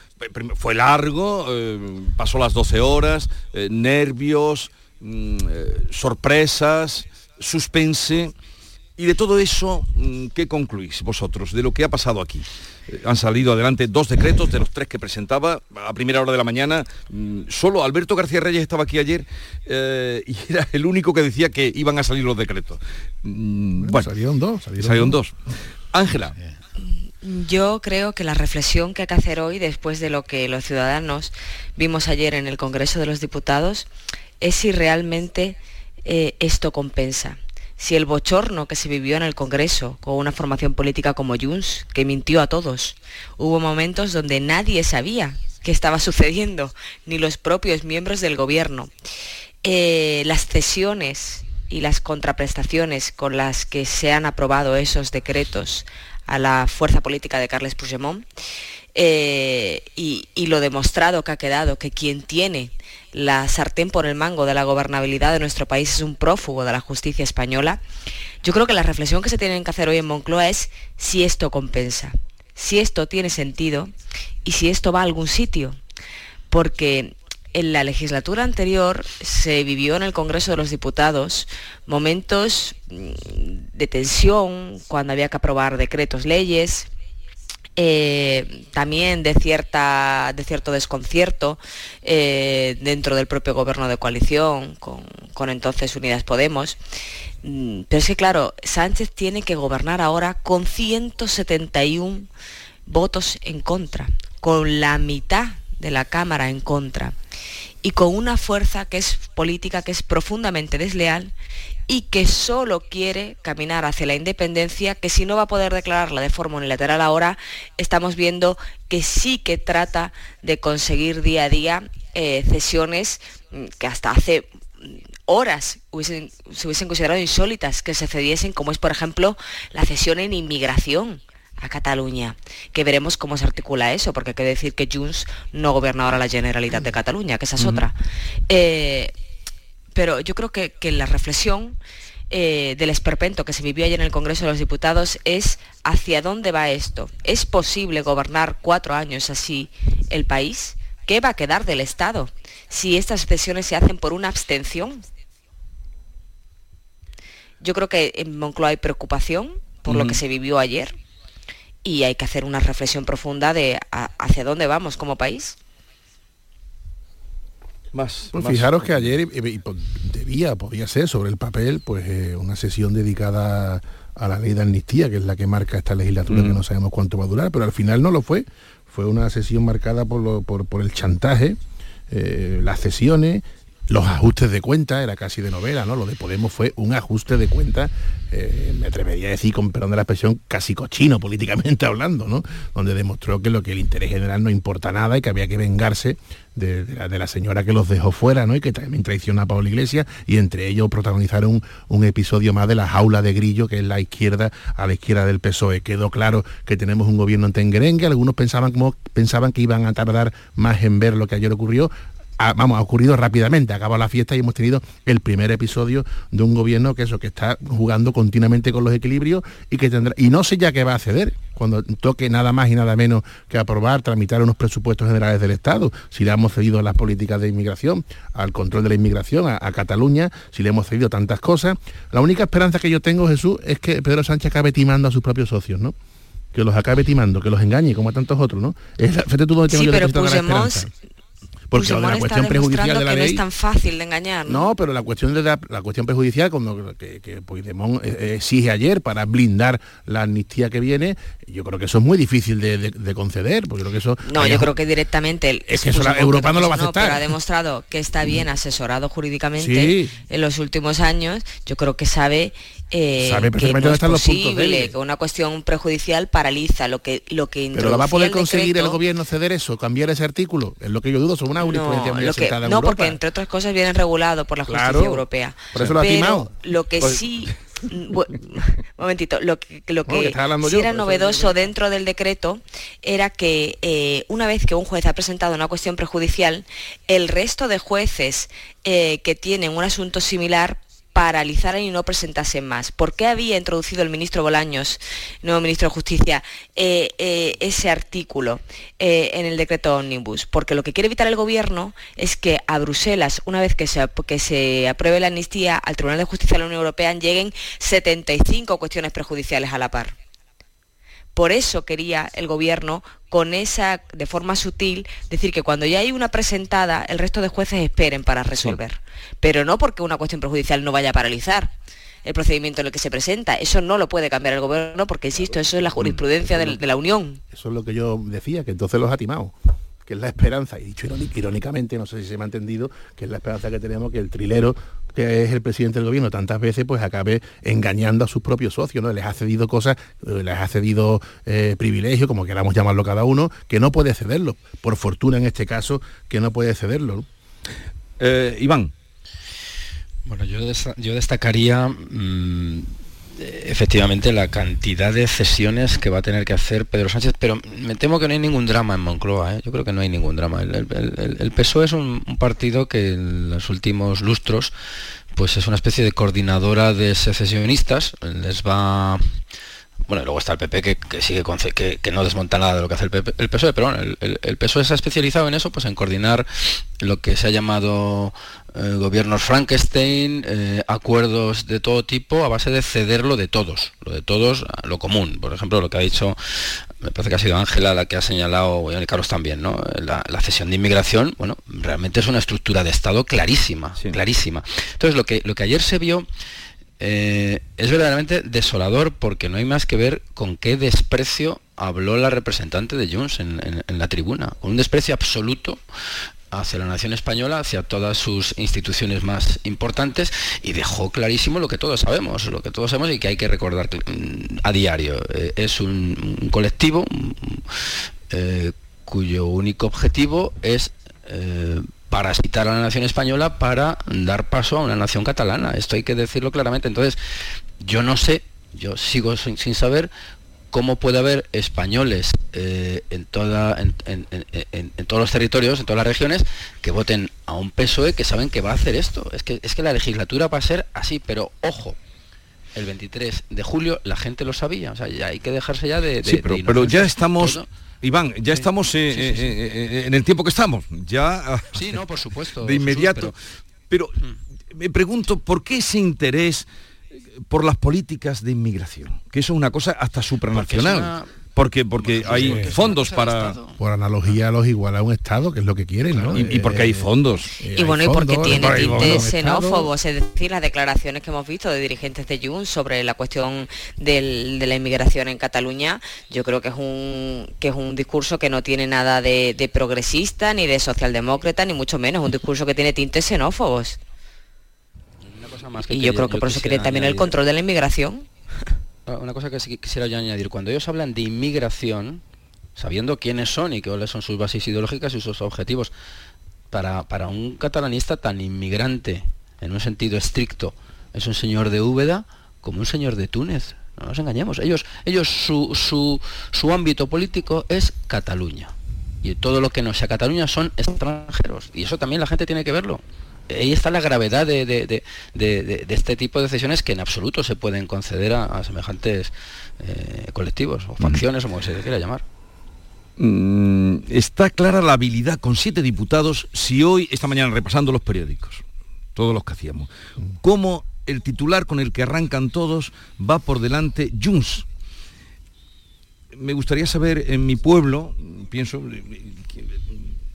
fue largo, eh, pasó las 12 horas, eh, nervios, mm, eh, sorpresas, suspense. Y de todo eso, mm, ¿qué concluís vosotros de lo que ha pasado aquí? Eh, Han salido adelante dos decretos de los tres que presentaba a primera hora de la mañana. Mm, Solo Alberto García Reyes estaba aquí ayer eh, y era el único que decía que iban a salir los decretos. Mm, Bueno, salieron dos, salieron salieron dos. Ángela, Yo creo que la reflexión que hay que hacer hoy, después de lo que los ciudadanos vimos ayer en el Congreso de los Diputados, es si realmente eh, esto compensa. Si el bochorno que se vivió en el Congreso con una formación política como Junts, que mintió a todos, hubo momentos donde nadie sabía qué estaba sucediendo, ni los propios miembros del gobierno. Eh, las cesiones y las contraprestaciones con las que se han aprobado esos decretos a la fuerza política de Carles Puigdemont eh, y, y lo demostrado que ha quedado que quien tiene la sartén por el mango de la gobernabilidad de nuestro país es un prófugo de la justicia española, yo creo que la reflexión que se tiene que hacer hoy en Moncloa es si esto compensa, si esto tiene sentido y si esto va a algún sitio. Porque en la legislatura anterior se vivió en el Congreso de los Diputados momentos mm, de tensión cuando había que aprobar decretos, leyes, eh, también de, cierta, de cierto desconcierto eh, dentro del propio gobierno de coalición con, con entonces Unidas Podemos. Mm, Pero es que claro, Sánchez tiene que gobernar ahora con 171 votos en contra, con la mitad de la Cámara en contra y con una fuerza que es política, que es profundamente desleal y que solo quiere caminar hacia la independencia, que si no va a poder declararla de forma unilateral ahora, estamos viendo que sí que trata de conseguir día a día eh, cesiones mm, que hasta hace mm, horas se hubiesen considerado insólitas que se cediesen, como es por ejemplo la cesión en inmigración a Cataluña, que veremos cómo se articula eso, porque hay que decir que Junts no gobierna ahora la Generalitat de Cataluña, que esa es otra. Eh, pero yo creo que, que la reflexión eh, del esperpento que se vivió ayer en el Congreso de los Diputados es hacia dónde va esto. ¿Es posible gobernar cuatro años así el país? ¿Qué va a quedar del Estado si estas cesiones se hacen por una abstención? Yo creo que en Moncloa hay preocupación por lo que se vivió ayer y hay que hacer una reflexión profunda de a- hacia dónde vamos como país. más. Pues más. fijaros que ayer y- y po- debía, podía ser sobre el papel, pues eh, una sesión dedicada a la ley de amnistía, que es la que marca esta legislatura, Mm. que no sabemos cuánto va a durar, pero al final no lo fue. Fue una sesión marcada por, lo- por, por el chantaje, eh, las cesiones, los ajustes de cuenta, era casi de novela, ¿no? Lo de Podemos fue un ajuste de cuenta, eh, me atrevería a decir, con perdón de la expresión, casi cochino políticamente hablando, ¿no? Donde demostró que lo que el interés general no importa nada y que había que vengarse de, la, señora que los dejó fuera, ¿no? Y que también traicionó a Pablo Iglesias y entre ellos protagonizaron un, episodio más de la jaula de grillo que es la izquierda a la izquierda del PSOE. Quedó claro que tenemos un gobierno en tenguerengue, algunos pensaban pensaban que iban a tardar más en ver lo que ayer ocurrió, ha- vamos, ha ocurrido rápidamente, acaba la fiesta y hemos tenido el primer episodio de un gobierno que eso, que está jugando continuamente con los equilibrios y que tendrá, y no sé ya qué va a ceder cuando toque nada más y nada menos que aprobar, tramitar unos presupuestos generales del Estado, si le hemos cedido a las políticas de inmigración, al control de la inmigración, a, a Cataluña, si le hemos cedido tantas cosas. La única esperanza que yo tengo, Jesús, es que Pedro Sánchez acabe timando a sus propios socios, ¿no? Que los acabe timando, que los engañe, como a tantos otros, ¿no? Es fíjate tú dónde tengo Sí, yo pero Puigdemont. Porque lo de la Puigdemont cuestión prejudicial de la que no ley... es tan fácil de engañar. ¿no? No, pero la cuestión de la, la cuestión prejudicial, cuando que, que Puigdemont eh, exige ayer para blindar la amnistía que viene, yo creo que eso es muy difícil de, de- de conceder, porque creo que eso. No, yo creo que directamente el- Es que eso la- Puigdemont, Europa no lo va a pero aceptar. ha demostrado que está bien asesorado jurídicamente Sí. en los últimos años. Yo creo que sabe, eh, Sabe que no es posible, que una cuestión prejudicial paraliza lo que lo que Pero lo va a poder conseguir el gobierno ceder eso, cambiar ese artículo. Es lo que yo dudo, son una jurisprudencia No, muy lo que- asentada en no, Europa. porque entre otras cosas viene regulado por la justicia Claro, europea. por eso lo ha Pero timado. lo que Pues- sí mm, bu- momentito, lo que, lo Bueno, que sí yo, era novedoso dentro del decreto era que eh, una vez que un juez ha presentado una cuestión prejudicial, el resto de jueces eh, que tienen un asunto similar paralizaran y no presentasen más. ¿Por qué había introducido el ministro Bolaños, nuevo ministro de Justicia, eh, eh, ese artículo eh, en el decreto Omnibus? Porque lo que quiere evitar el Gobierno es que a Bruselas, una vez que se, que se apruebe la amnistía, al Tribunal de Justicia de la Unión Europea lleguen 75 cuestiones prejudiciales a la par. Por eso quería el gobierno, con esa, de forma sutil, decir que cuando ya hay una presentada, el resto de jueces esperen para resolver. Pero no porque una cuestión prejudicial no vaya a paralizar el procedimiento en el que se presenta. Eso no lo puede cambiar el gobierno porque, insisto, eso es la jurisprudencia de, de la Unión. Eso es lo que yo decía, que entonces los ha timado que es la esperanza, y dicho irónicamente, no sé si se me ha entendido, que es la esperanza que tenemos que el trilero, que es el presidente del gobierno, tantas veces pues acabe engañando a sus propios socios, ¿no? Les ha cedido cosas, eh, les ha cedido eh, privilegios, como queramos llamarlo cada uno, que no puede cederlo. Por fortuna en este caso, que no puede cederlo. ¿no? Eh, Iván. Bueno, yo, yo destacaría mm, efectivamente la cantidad de cesiones que va a tener que hacer Pedro Sánchez, pero me temo que no hay ningún drama en Moncloa, ¿eh? yo creo que no hay ningún drama. El, PSOE es un, partido que en los últimos lustros pues es una especie de coordinadora de secesionistas, les va bueno, luego está el PP que, sigue que, no desmonta nada de lo que hace el, el PSOE, pero bueno, el, PSOE se ha especializado en eso, pues en coordinar lo que se ha llamado eh, gobiernos Frankenstein, eh, acuerdos de todo tipo a base de ceder lo de todos, lo de todos, lo común. Por ejemplo, lo que ha dicho, me parece que ha sido Ángela la que ha señalado, y Carlos también, ¿no? La, cesión de inmigración, bueno, realmente es una estructura de Estado clarísima, clarísima. Entonces, lo que, lo que ayer se vio eh, es verdaderamente desolador porque no hay más que ver con qué desprecio habló la representante de Junts en, la tribuna, con un desprecio absoluto hacia la nación española, hacia todas sus instituciones más importantes y dejó clarísimo lo que todos sabemos, lo que todos sabemos y que hay que recordar mm, a diario. Eh, es un, colectivo eh, cuyo único objetivo es parasitar a la nación española para dar paso a una nación catalana. Esto hay que decirlo claramente. Entonces, yo no sé, yo sigo sin, saber cómo puede haber españoles eh, en, toda, en, todos los territorios, en todas las regiones, que voten a un PSOE que saben que va a hacer esto. Es que, es que la legislatura va a ser así, pero ojo, el 23 de julio la gente lo sabía, o sea, ya hay que dejarse ya de... sí, pero, ya estamos... Iván, ya estamos eh, eh, eh, en el tiempo que estamos, ya... Sí, no, por supuesto. De inmediato. pero... Mm. me pregunto, ¿por qué ese interés por las políticas de inmigración? Que eso es una cosa hasta supranacional. Porque, porque hay fondos para... Por analogía los igual a un Estado, que es lo que quieren, ¿no? Y, porque hay fondos. Y bueno, y porque tiene tintes xenófobos, es decir, las declaraciones que hemos visto de dirigentes de Junts sobre la cuestión de la inmigración en Cataluña, yo creo que es un, que es un discurso que no tiene nada de, progresista, ni de socialdemócrata, ni mucho menos, un discurso que tiene tintes xenófobos. Y yo creo que por eso quieren también el control de la inmigración. Ah, una cosa que quisiera yo añadir, cuando ellos hablan de inmigración, sabiendo quiénes son y cuáles son sus bases ideológicas y sus objetivos, para, para un catalanista tan inmigrante, en un sentido estricto, es un señor de Úbeda como un señor de Túnez. No nos engañemos. Ellos, ellos su, su, su ámbito político es Cataluña. Y todo lo que no sea Cataluña son extranjeros. Y eso también la gente tiene que verlo ahí está la gravedad de, este tipo de decisiones que en absoluto se pueden conceder a, semejantes eh, colectivos o facciones, o como se quiera llamar. Mm, está clara la habilidad con siete diputados si hoy, esta mañana repasando los periódicos, todos los que hacíamos, cómo el titular con el que arrancan todos va por delante Junts. Me gustaría saber en mi pueblo, pienso,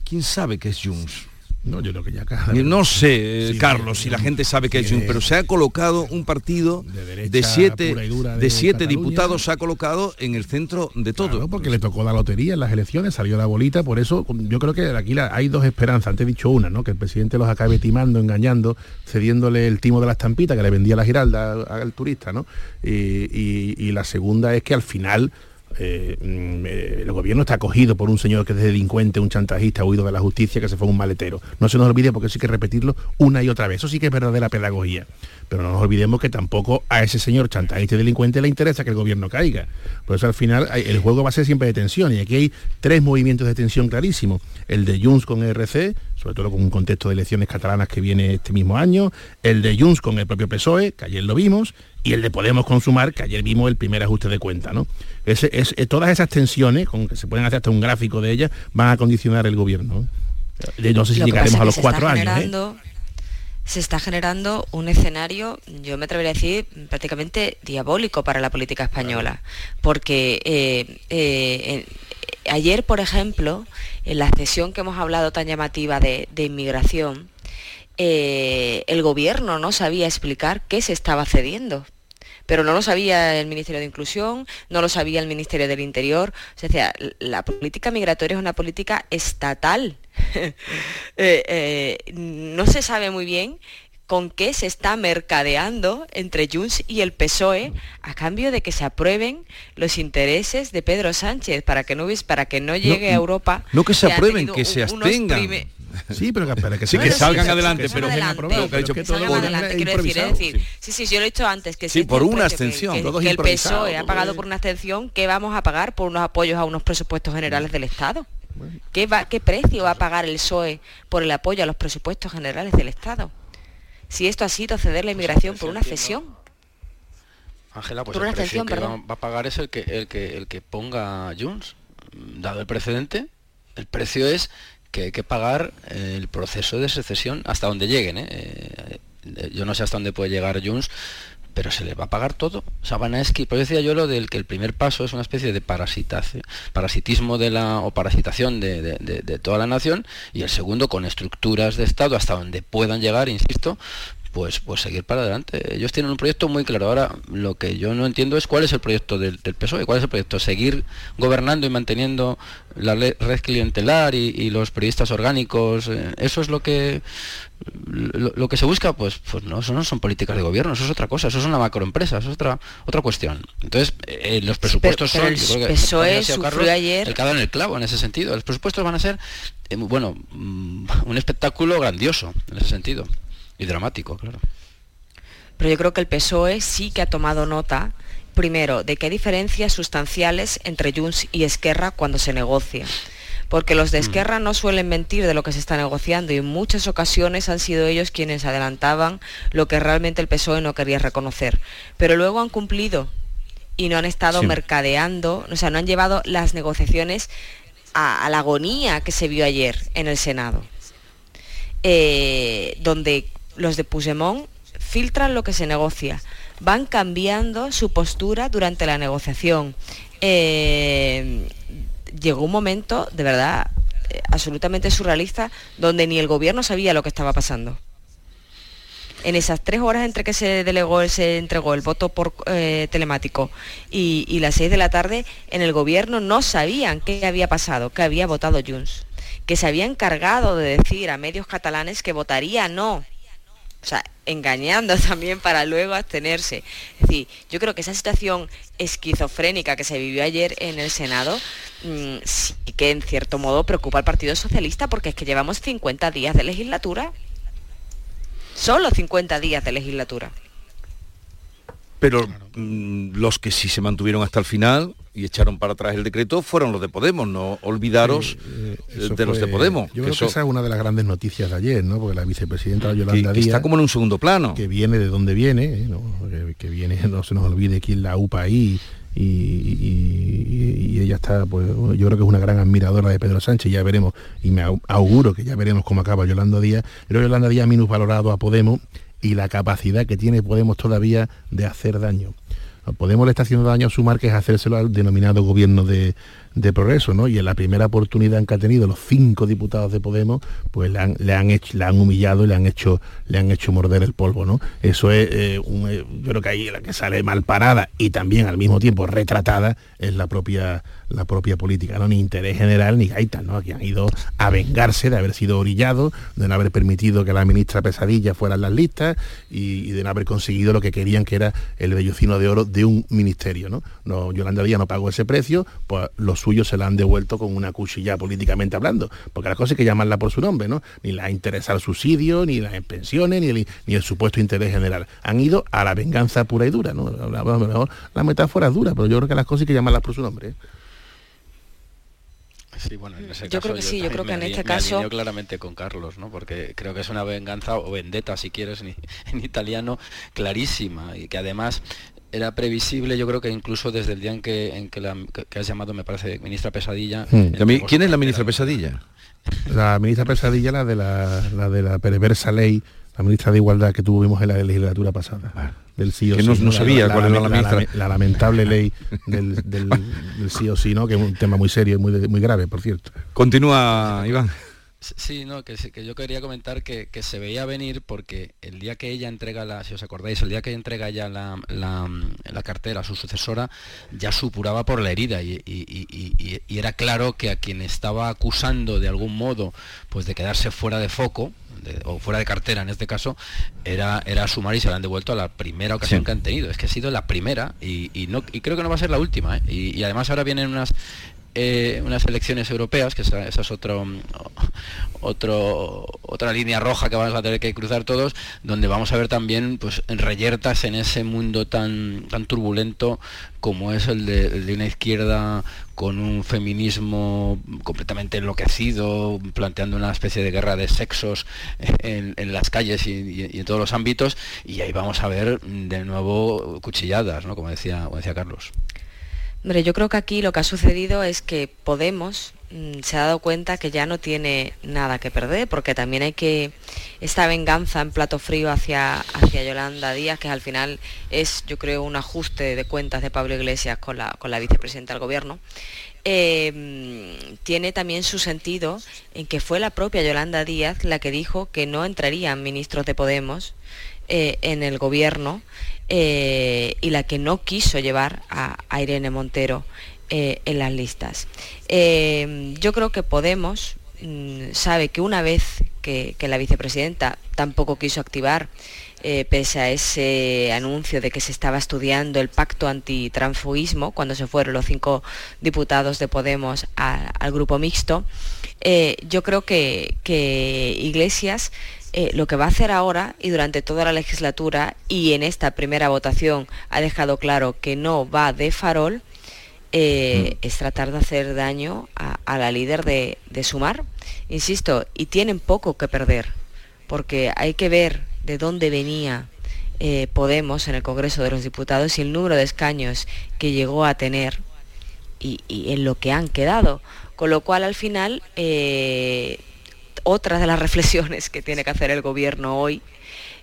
¿quién sabe qué es Junts? No, yo creo que ya No sé, Carlos, si la gente sabe que es un, pero se ha colocado un partido de, siete, de, siete diputados, se ha colocado en el centro de todo. porque le tocó la lotería en las elecciones, salió la bolita, por eso yo creo que aquí hay dos esperanzas. Antes he dicho una, ¿no? Que el presidente los acabe timando, engañando, cediéndole el timo de la estampita que le vendía la Giralda al, turista, ¿no? y la segunda es que al final eh, mm, eh, el gobierno está acogido por un señor que es delincuente, un chantajista, huido de la justicia, que se fue un maletero. No se nos olvide porque sí que repetirlo una y otra vez. Eso sí que es verdadera pedagogía. Pero no nos olvidemos que tampoco a ese señor chantajista y delincuente le interesa que el gobierno caiga. Por eso al final el juego va a ser siempre de tensión. Y aquí hay tres movimientos de tensión clarísimos. El de Junts con ERC, sobre todo con un contexto de elecciones catalanas que viene este mismo año, el de Junts con el propio PSOE, que ayer lo vimos, y el de Podemos con Sumar, que ayer vimos el primer ajuste de cuenta. ¿no? Ese- es, eh, todas esas tensiones, con que se pueden hacer hasta un gráfico de ellas, van a condicionar el gobierno. ¿no? No sé si Lo llegaremos a los cuatro años. ¿eh? Se está generando un escenario, yo me atrevería a decir, prácticamente diabólico para la política española. Porque eh, eh, ayer, por ejemplo, en la sesión que hemos hablado tan llamativa de, de inmigración, eh, el gobierno no sabía explicar qué se estaba cediendo. Pero no lo sabía el Ministerio de Inclusión, no lo sabía el Ministerio del Interior. O sea, la política migratoria es una política estatal. Eh, eh, no se sabe muy bien con qué se está mercadeando entre Junts y el PSOE a cambio de que se aprueben los intereses de Pedro Sánchez para que no, para que no llegue a Europa. No que se aprueben, que se abstengan. prime- Sí, pero que, para que, Sí, que salgan sí, adelante, que pero adelante, que ha dicho que salgan lo adelante, es quiero decir, es improvisado, decir, sí, sí, yo lo he dicho antes, que Sí, si por una abstención, todo el PSOE ha pagado por una abstención, ¿qué vamos a pagar por unos apoyos a unos presupuestos generales del Estado? ¿Qué, va, ¿Qué precio va a pagar el PSOE por el apoyo a los presupuestos generales del Estado? Si esto ha sido ceder la inmigración por una cesión. Ángela, pues Por el una precio que va a pagar es el que el que el que ponga Junts, dado el precedente, el precio es que hay que pagar eh, el proceso de secesión hasta donde lleguen. ¿eh? Eh, eh, yo no sé hasta dónde puede llegar Junts, pero se les va a pagar todo. O sea, van a decía yo lo del que el primer paso es una especie de parasitismo de la o parasitación de- de- de toda la nación y el segundo con estructuras de Estado hasta donde puedan llegar, insisto, pues, pues seguir para adelante. Ellos tienen un proyecto muy claro. Ahora, lo que yo no entiendo es cuál es el proyecto del, del PSOE, cuál es el proyecto. Seguir gobernando y manteniendo la red clientelar y, y los periodistas orgánicos. eh, eso es lo que lo, lo que se busca, pues, pues no, eso no son políticas de gobierno, eso es otra cosa, eso es una macroempresa, eso es otra otra cuestión. Entonces, eh, los presupuestos pero son, el yo creo que PSOE sufrió ayer- el en el clavo en ese sentido. Los presupuestos van a ser, eh, bueno, mm, un espectáculo grandioso en ese sentido y dramático, claro. Pero yo creo que el PSOE sí que ha tomado nota, primero, de que hay diferencias sustanciales entre Junts y Esquerra cuando se negocia. Porque los de Esquerra no suelen mentir de lo que se está negociando y en muchas ocasiones han sido ellos quienes adelantaban lo que realmente el PSOE no quería reconocer. Pero luego han cumplido y no han estado Sí. mercadeando, o sea, no han llevado las negociaciones a, a la agonía que se vio ayer en el Senado, eh, donde los de Puigdemont filtran lo que se negocia, van cambiando su postura durante la negociación. Eh, llegó un momento, de verdad, eh, absolutamente surrealista, donde ni el gobierno sabía lo que estaba pasando. En esas tres horas entre que se delegó, se entregó el voto por eh, telemático y, las seis de la tarde, en el gobierno no sabían qué había pasado, que había votado Junts, que se había encargado de decir a medios catalanes que votaría no. O sea, engañando también para luego abstenerse. Es decir, yo creo que esa situación esquizofrénica que se vivió ayer en el Senado mm, sí que en cierto modo preocupa al Partido Socialista porque es que llevamos 50 días de legislatura. Solo 50 días de legislatura. Pero mm, los que sí se mantuvieron hasta el final y echaron para atrás el decreto fueron los de Podemos, no olvidaros eh, Eso de los de Podemos. Yo que creo eso- que esa es una de las grandes noticias de ayer, ¿no? Porque la vicepresidenta Yolanda que Díaz... está como en un segundo plano. Que viene de donde viene, ¿eh? ¿no? que, viene, no se nos olvide quién la UPA ahí. Y, y- ella está, pues yo creo que es una gran admiradora de Pedro Sánchez, ya veremos, y me au- auguro que ya veremos cómo acaba Yolanda Díaz. Pero Yolanda Díaz ha minusvalorado a Podemos y la capacidad que tiene Podemos todavía de hacer daño. Podemos le está haciendo daño a su marca es hacérselo al denominado gobierno de, de progreso, ¿no? Y en la primera oportunidad que ha tenido los cinco diputados de Podemos, pues le han, le han hecho, le han humillado y le han hecho, le han hecho morder el polvo, ¿no? Eso es eh, un, eh, yo creo que ahí la que sale mal parada y también al mismo tiempo retratada es la propia la propia política, ¿no? Ni interés general ni gaitas, ¿no? Que han ido a vengarse de haber sido orillados, de no haber permitido que la ministra Pesadilla fuera en las listas y, de no haber conseguido lo que querían que era el vellocino de oro de un ministerio, ¿no? no Yolanda Díaz no pagó ese precio, pues los suyos se la han devuelto con una cuchilla políticamente hablando, porque las cosas hay que llamarla por su nombre, ¿no? Ni la interesa el subsidio, ni las pensiones, ni el, ni el supuesto interés general. Han ido a la venganza pura y dura, ¿no? A lo mejor la metáfora es dura, pero yo creo que las cosas hay que llamarlas por su nombre. ¿eh? Sí, bueno, en ese Yo caso creo que sí, yo creo que en este me caso- claramente con Carlos, ¿no? Porque creo que es una venganza o vendetta, si quieres, en, en italiano, clarísima y que además era previsible, yo creo que incluso desde el día en que, en que, la, que- que has llamado, me parece, ministra Pesadilla. Hmm. ¿Quién es la ministra Pesadilla? La ministra Pesadilla, la de la, la de la perversa ley, la ministra de Igualdad que tuvimos en la legislatura pasada. Del sí o Que sí, no- no sabía cuál era la ministra. la lamentable ley del, del- del sí o sí, ¿no? Que es un tema muy serio y muy, muy grave, por cierto. Continúa, Iván. Sí, no, que, que yo quería comentar que, que se veía venir porque el día que ella entrega la, si os acordáis, el día que ella entrega ya la, la- la cartera a su sucesora, ya supuraba por la herida y, y- y- y- era claro que a quien estaba acusando de algún modo pues de quedarse fuera de foco, de- o fuera de cartera en este caso, era, era a sumar y se la han devuelto a la primera ocasión Sí. que han tenido. Es que ha sido la primera y, y no, y creo que no va a ser la última. ¿eh? Y, y además ahora vienen unas eh, unas elecciones europeas, que esa, es otro, mm, otro, otra línea roja que vamos a tener que cruzar todos, donde vamos a ver también pues reyertas en ese mundo tan, tan turbulento como es el de, una izquierda con un feminismo completamente enloquecido, planteando una especie de guerra de sexos en, las calles y en todos los ámbitos, y ahí vamos a ver mm, de nuevo cuchilladas, ¿no? como, decía, como decía Carlos. Yo creo que aquí lo que ha sucedido es que Podemos mm, se ha dado cuenta que ya no tiene nada que perder, porque también hay que esta venganza en plato frío hacia, hacia Yolanda Díaz, que al final es, yo creo, un ajuste de cuentas de Pablo Iglesias con la, con la vicepresidenta del gobierno. mm, tiene también su sentido en que fue la propia Yolanda Díaz la que dijo que no entrarían ministros de Podemos eh, en el gobierno eh, y la que no quiso llevar a, Irene Montero eh, en las listas. Yo creo que Podemos mm, sabe que una vez que la vicepresidenta tampoco quiso activar, eh, pese a ese anuncio de que se estaba estudiando el pacto antitransfugismo, cuando se fueron los cinco diputados de Podemos a- al grupo mixto, eh, yo creo que, que Iglesias eh, lo que va a hacer ahora y durante toda la legislatura y en esta primera votación ha dejado claro que no va de farol, eh, es tratar de hacer daño a, a la líder de, de Sumar, insisto, y tienen poco que perder, porque hay que ver de dónde venía eh, Podemos en el Congreso de los Diputados y el número de escaños que llegó a tener y, en lo que han quedado. Con lo cual, al final, eh, otra de las reflexiones que tiene que hacer el gobierno hoy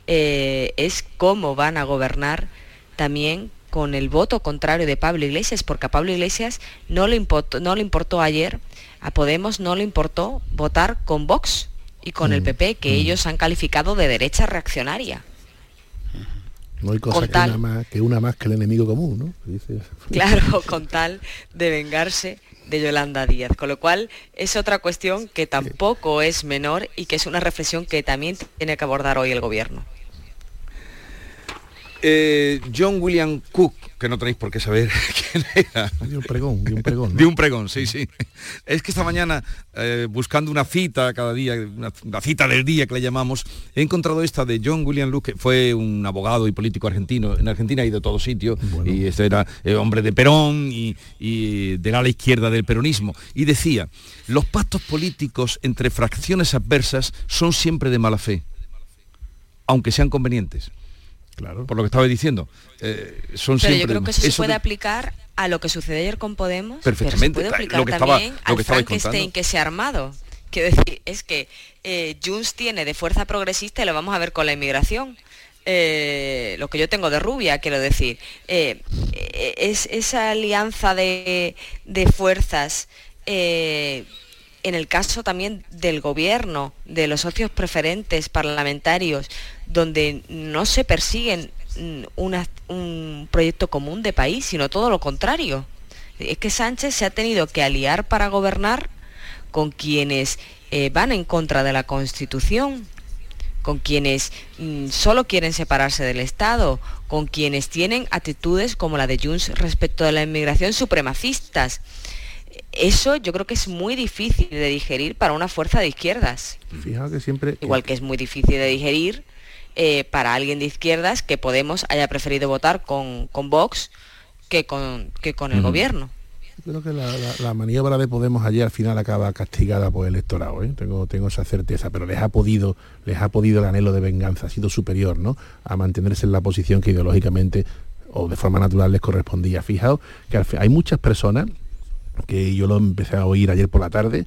eh, es cómo van a gobernar también con el voto contrario de Pablo Iglesias, porque a Pablo Iglesias no le no le importó ayer, a Podemos no le importó votar con Vox y con el PP, que ellos han calificado de derecha reaccionaria. No hay cosa Con que tal- una, más, que una más que el enemigo común, ¿no? Dice- Claro, con tal de vengarse de Yolanda Díaz. Con lo cual es otra cuestión que tampoco es menor y que es una reflexión que también tiene que abordar hoy el gobierno. Eh, John William Cook, que no tenéis por qué saber quién era. De un pregón, de un pregón. ¿no? De un pregón, sí, sí. Es que esta mañana, eh, buscando una cita cada día, una, una cita del día que le llamamos, he encontrado esta de John William Luke, que fue un abogado y político argentino. En Argentina ha ido a todo sitio, y este era eh, hombre de Perón y, y del ala izquierda del peronismo. Y decía, los pactos políticos entre fracciones adversas son siempre de mala fe, aunque sean convenientes. Claro. Por lo que estaba diciendo. eh, son Pero yo siempre creo de- que eso, se puede de- aplicar a lo que sucede ayer con Podemos, Perfectamente, pero se puede aplicar lo que estaba- también lo al que estabais Frankenstein contando. que se ha armado. Quiero decir, es que eh, Junts tiene de fuerza progresista y lo vamos a ver con la inmigración. Eh, lo que yo tengo de rubia, quiero decir, eh, eh, es esa alianza de, de fuerzas eh, en el caso también del gobierno, de los socios preferentes parlamentarios, donde no se persiguen mm, un proyecto común de país, sino todo lo contrario. Es que Sánchez se ha tenido que aliar para gobernar con quienes eh, van en contra de la Constitución, con quienes mm, solo quieren separarse del Estado, con quienes tienen actitudes como la de Junts respecto de la inmigración supremacistas. Eso yo creo que es muy difícil de digerir para una fuerza de izquierdas. Fijaos que siempre... Igual que es muy difícil de digerir eh, para alguien de izquierdas que Podemos haya preferido votar con, con Vox que con, que con el gobierno. Creo que la, la- la maniobra de Podemos ayer al final acaba castigada por el electorado, ¿eh? tengo, tengo esa certeza, pero les ha podido, les ha podido el anhelo de venganza, ha sido superior, ¿no? A mantenerse en la posición que ideológicamente o de forma natural les correspondía. Fijaos que hay muchas personas que yo lo empecé a oír ayer por la tarde,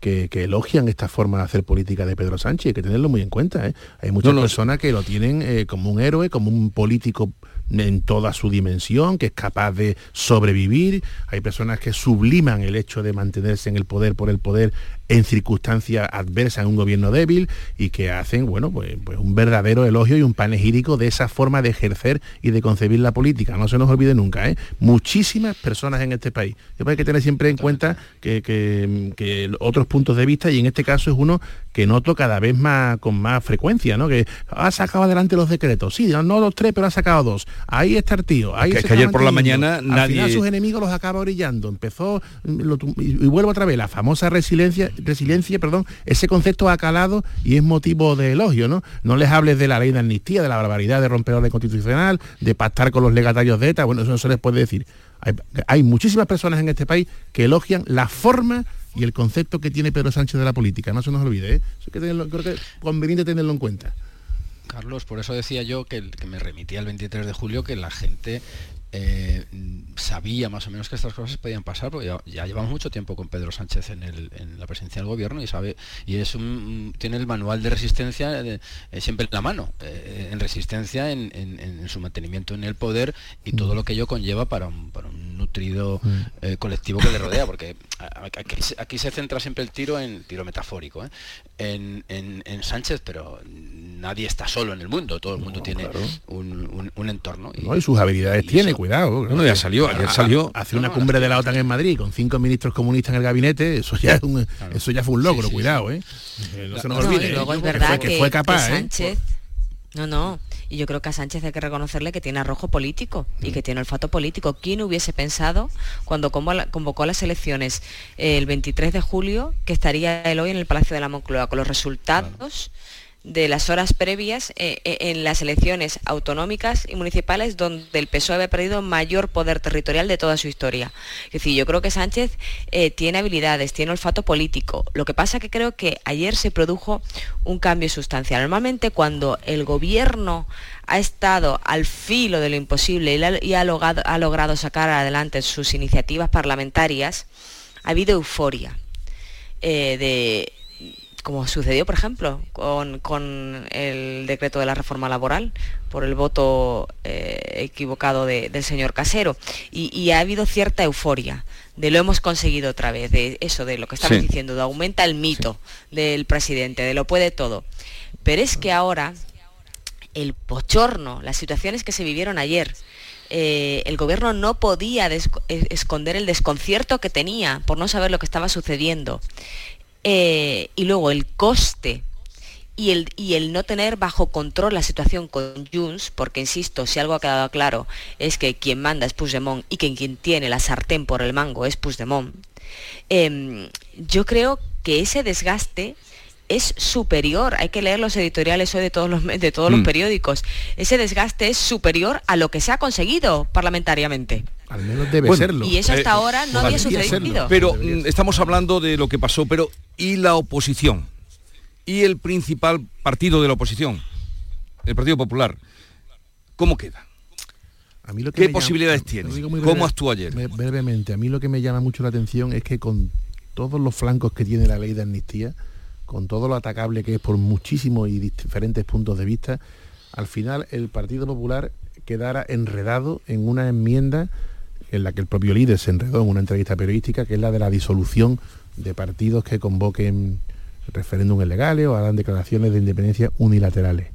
que, que elogian esta forma de hacer política de Pedro Sánchez, hay que tenerlo muy en cuenta. ¿eh? Hay muchas No, no, personas que lo tienen eh, como un héroe, como un político en toda su dimensión, que es capaz de sobrevivir. Hay personas que subliman el hecho de mantenerse en el poder por el poder en circunstancias adversas en un gobierno débil y que hacen, bueno, pues, pues un verdadero elogio y un panegírico de esa forma de ejercer y de concebir la política. No se nos olvide nunca, ¿eh? Muchísimas personas en este país. Hay que tener siempre en cuenta que, que- que otros puntos de vista, y en este caso es uno que noto cada vez más con más frecuencia, ¿no? Que ha sacado adelante los decretos. Sí, no los tres, pero ha sacado dos. Ahí está el tío. Ahí que- ayer por la mañana Al final nadie- sus enemigos los acaba orillando. Empezó lo tu- y, y vuelvo otra vez, la famosa resiliencia, resiliencia, perdón, ese concepto ha calado y es motivo de elogio, ¿no? No les hables de la ley de amnistía, de la barbaridad de romper orden constitucional, de pactar con los legatarios de ETA, bueno, eso no se les puede decir. Hay, muchísimas personas en este país que elogian la forma y el concepto que tiene Pedro Sánchez de la política, no se nos olvide, ¿eh? Eso que que es conveniente tenerlo en cuenta. Carlos, por eso decía yo que, que me remitía el 23 de julio que la gente eh, sabía más o menos que estas cosas podían pasar, porque ya, ya llevamos mucho tiempo con Pedro Sánchez en, el- en la presidencia del gobierno y sabe y es un, tiene el manual de resistencia eh, eh, siempre en la mano, eh, en resistencia en, en- en su mantenimiento en el poder y todo lo que ello conlleva para un, para un nutrido eh, colectivo que le rodea, porque aquí, se- aquí se centra siempre el tiro en tiro metafórico. En, en- en Sánchez, pero nadie está solo en el mundo, todo el mundo tiene un, un- un entorno. ¿no? Y sus habilidades tiene, cuidado. No, ya salió, ayer A- a- salió. Hace una cumbre de la OTAN en Madrid con cinco ministros comunistas en el gabinete, eso ya es un, eso ya fue un logro, cuidado, ¿eh. No se nos No, olvide. es Que verdad fue- que, que fue capaz, que ¿eh? No no. Y yo creo que a Sánchez hay que reconocerle que tiene arrojo político y que tiene olfato político. Quién hubiese pensado cuando convocó las elecciones eh, el 23 de julio que estaría él hoy en el Palacio de la Moncloa con los resultados de las horas previas eh, eh, en las elecciones autonómicas y municipales donde el PSOE había perdido mayor poder territorial de toda su historia. Es decir, yo creo que Sánchez eh, tiene habilidades, tiene olfato político. Lo que pasa que creo que ayer se produjo un cambio sustancial. Normalmente cuando el gobierno ha estado al filo de lo imposible y, ha, logrado, ha logrado sacar adelante sus iniciativas parlamentarias, ha habido euforia de como sucedió, por ejemplo, con, con el decreto de la reforma laboral, por el voto eh, equivocado de- del señor Casero. Y, y ha habido cierta euforia de lo hemos conseguido otra vez, de eso, de lo que estamos Sí. diciendo, de aumenta el mito del presidente, de lo puede todo. Pero es que ahora el bochorno, las situaciones que se vivieron ayer, eh, el gobierno no podía esconder el desconcierto que tenía por no saber lo que estaba sucediendo. Eh, y luego el coste y el, y el no tener bajo control la situación con Junts, porque insisto, si algo ha quedado claro es que quien manda es Puigdemont y que quien tiene la sartén por el mango es Puigdemont, em, yo creo que ese desgaste es superior, hay que leer los editoriales hoy de todos los, de todos los Mm. periódicos, ese desgaste es superior a lo que se ha conseguido parlamentariamente. Al menos debe Bueno, serlo. Y eso hasta ahora no había sucedido. serlo. Pero mm, estamos hablando de lo que pasó, pero ¿y la oposición? ¿Y el principal partido de la oposición? El Partido Popular. ¿Cómo queda? A mí lo que ¿Qué llama- posibilidades tiene? ¿Cómo actuó ayer? bre- Brevemente, a mí lo que me llama mucho la atención es que con todos los flancos que tiene la ley de amnistía, con todo lo atacable que es por muchísimos y diferentes puntos de vista, al final el Partido Popular quedara enredado en una enmienda en la que el propio líder se enredó en una entrevista periodística, que es la de la disolución de partidos que convoquen referéndums legales o hagan declaraciones de independencia unilaterales.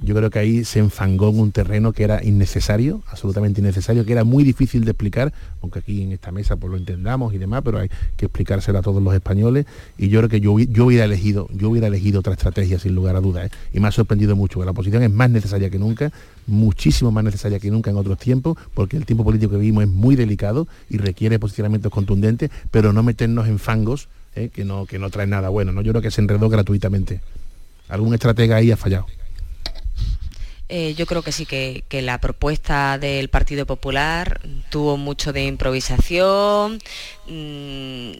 Yo creo que ahí se enfangó en un terreno que era innecesario, absolutamente innecesario, que era muy difícil de explicar, aunque aquí en esta mesa pues lo entendamos y demás, pero hay que explicárselo a todos los españoles. Y yo creo que yo, yo hubiera elegido, yo hubiera elegido otra estrategia sin lugar a dudas. ¿eh? Y me ha sorprendido mucho, que la oposición es más necesaria que nunca, muchísimo más necesaria que nunca en otros tiempos, porque el tiempo político que vivimos es muy delicado y requiere posicionamientos contundentes, pero no meternos en fangos ¿eh? que, no, que no traen nada bueno. ¿no? Yo creo que se enredó gratuitamente. Algún estratega ahí ha fallado. Eh, yo creo que sí, que, que, la propuesta del Partido Popular tuvo mucho de improvisación. Mm,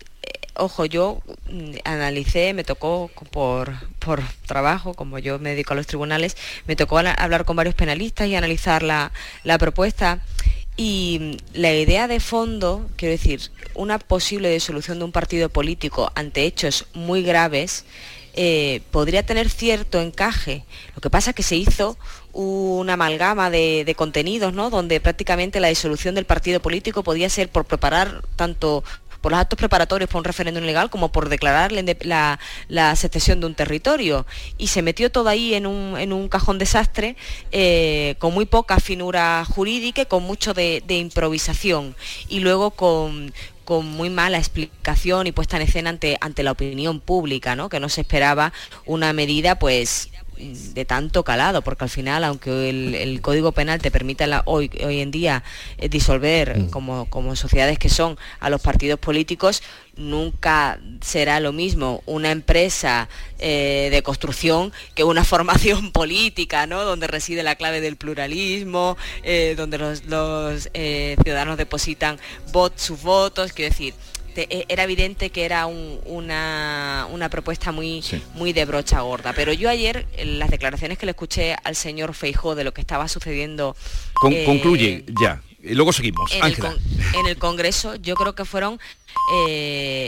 ojo, yo mm, analicé, me tocó por, por, trabajo, como yo me dedico a los tribunales, me tocó hablar con varios penalistas y analizar la, la propuesta. Y la idea de fondo, quiero decir, una posible disolución de un partido político ante hechos muy graves, eh, podría tener cierto encaje. Lo que pasa es que se hizo una amalgama de, contenidos, ¿no? Donde prácticamente la disolución del partido político podía ser por preparar tanto por los actos preparatorios para un referéndum legal como por declarar la, secesión de un territorio. Y se metió todo ahí en un, cajón desastre eh, con muy poca finura jurídica y con mucho de, improvisación. Y luego con, con muy mala explicación y puesta en escena ante, ante la opinión pública, ¿no? que no se esperaba una medida pues de tanto calado, porque al final, aunque el, Código Penal te permita hoy, hoy en día eh, disolver, mm. como, como sociedades que son, a los partidos políticos, nunca será lo mismo una empresa eh, de construcción que una formación política, ¿no? Donde reside la clave del pluralismo, eh, donde los, ciudadanos depositan sus votos, quiero decir, era evidente que era una, una, propuesta muy, muy de brocha gorda. Pero yo ayer, en las declaraciones que le escuché al señor Feijó de lo que estaba sucediendo... Eh, concluye ya. Luego seguimos. En el, en el, Congreso yo creo que fueron eh,